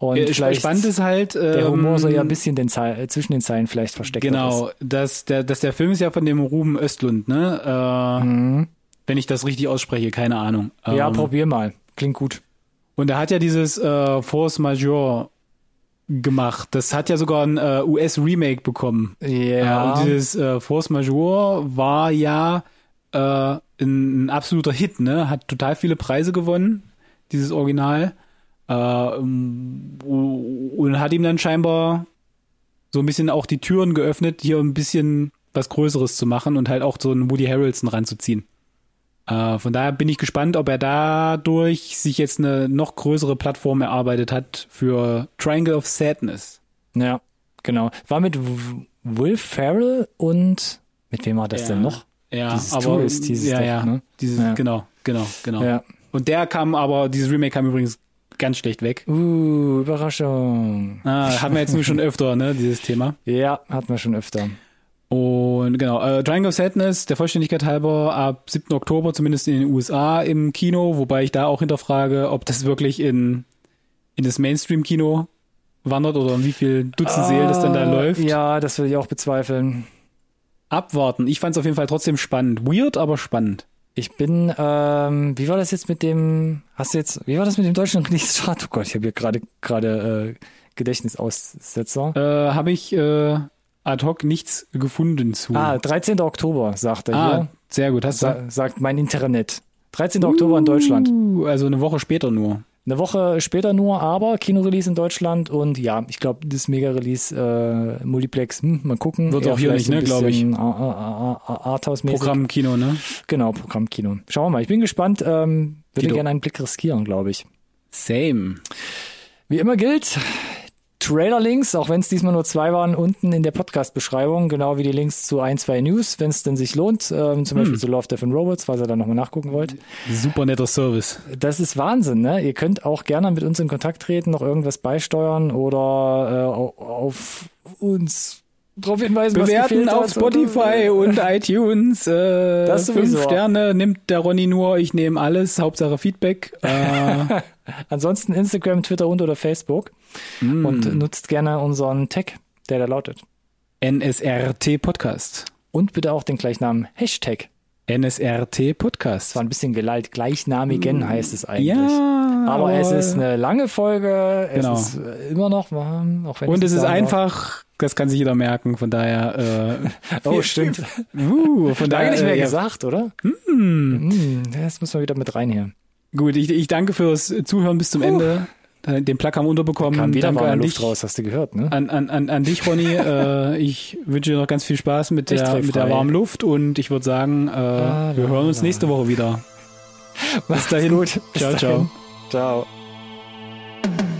Und Äh, vielleicht Spannend ist halt, der Humor soll ja ein ähm, bisschen den Zei- äh, zwischen den Zeilen vielleicht versteckt Genau, ist. dass der, dass der Film ist ja von dem Ruben Östlund, ne? Äh, Wenn ich das richtig ausspreche, keine Ahnung. Mhm. Ja, Ähm, probier mal. Klingt gut. Und er hat ja dieses äh, Force Majeure gemacht. Das hat ja sogar ein äh, US-Remake bekommen. Ja. Äh, und dieses äh, Force Majeure war ja ein, ein absoluter Hit, ne? Hat total viele Preise gewonnen, dieses Original. Äh, ähm, und hat ihm dann scheinbar so ein bisschen auch die Türen geöffnet, hier ein bisschen was Größeres zu machen und halt auch so einen Woody Harrelson ranzuziehen. Äh, von daher bin ich gespannt, ob er dadurch sich jetzt eine noch größere Plattform erarbeitet hat für Triangle of Sadness. Ja, genau. War mit Will Ferrell und mit wem war das Ja. denn noch? Ja, Dieses aber Tourist hieß es ja, doch, ja, ne? Dieses, Ja. genau, genau, genau. Ja. Und der kam aber, dieses Remake kam übrigens ganz schlecht weg. Uh, Überraschung. Ah, haben wir jetzt nur schon öfter, ne, dieses Thema. Ja, hatten wir schon öfter. Und genau, äh, Triangle of Sadness, der Vollständigkeit halber, ab 7. Oktober, zumindest in den USA im Kino, wobei ich da auch hinterfrage, ob das wirklich in, in das Mainstream-Kino wandert oder in wie viel Dutzend Seelen das dann da Ah, läuft. Ja, das würde ich auch bezweifeln. Abwarten. Ich fand es auf jeden Fall trotzdem spannend. Weird, aber spannend. Ich bin, ähm, wie war das jetzt mit dem, hast du jetzt, wie war das mit dem deutschen Release-Start? Oh Gott, ich habe hier gerade gerade äh, Gedächtnisaussetzer. Äh, Habe ich äh, ad hoc nichts gefunden zu. Ah, 13. Oktober, sagt er Ah, hier. sehr gut. Hast du? Sa sagt mein Internet. 13. Oktober in Deutschland. Uh, Also eine Woche später nur. Eine Woche später nur, aber Kinorelease in Deutschland und ja, ich glaube, das Mega-Release äh, Multiplex, hm, mal gucken. Wird Eher auch hier nicht, ne, glaub ich. A- A- Arthouse-mäßig. Programmkino, ne? Genau, Programmkino. Schauen wir mal, ich bin gespannt. Ähm, würde gerne einen Blick riskieren, glaube ich. Same. Wie immer gilt, Trailer-Links, auch wenn es diesmal nur zwei waren, unten in der Podcast-Beschreibung, genau wie die Links zu ein, zwei News, wenn es denn sich lohnt, ähm, zum Hm. Beispiel zu Love, Death and Robots, falls ihr da nochmal nachgucken wollt. Super netter Service. Das ist Wahnsinn, ne? Ihr könnt auch gerne mit uns in Kontakt treten, noch irgendwas beisteuern oder äh, au- auf uns drauf hinweisen, was Bewerten gefehlt auf hat, Spotify und iTunes. Äh, Das fünf. Sterne nimmt der Ronny nur. Ich nehme alles. Hauptsache Feedback. Äh, Ansonsten Instagram, Twitter und oder Facebook Mm. und nutzt gerne unseren Tag, der da lautet. NSRT Podcast. Und bitte auch den gleichnamen Hashtag. NSRT Podcast. Das war ein bisschen geleilt. Gleichnamigen heißt es eigentlich. Mm. Ja, aber, es ist eine lange Folge. Es Genau. ist äh, immer noch warm. Auch wenn und es ist einfach, das kann sich jeder merken, von daher, äh, Oh, stimmt. uh, von daher, nicht mehr äh, gesagt, oder? Hm, Das muss man wieder mit rein hier. Gut, ich, ich danke fürs Zuhören bis zum Ende. Äh, Den Plug haben wir unterbekommen. Kam wieder danke warme an Luft dich. raus, hast du gehört, ne? An, an, an, an dich, Ronny. äh, ich wünsche dir noch ganz viel Spaß mit der, mit der warmen Luft und ich würde sagen, äh, Ah, wir hören uns nächste Woche wieder. Bis dahin. Gut. Bis Ciao, dahin. ciao. Ciao.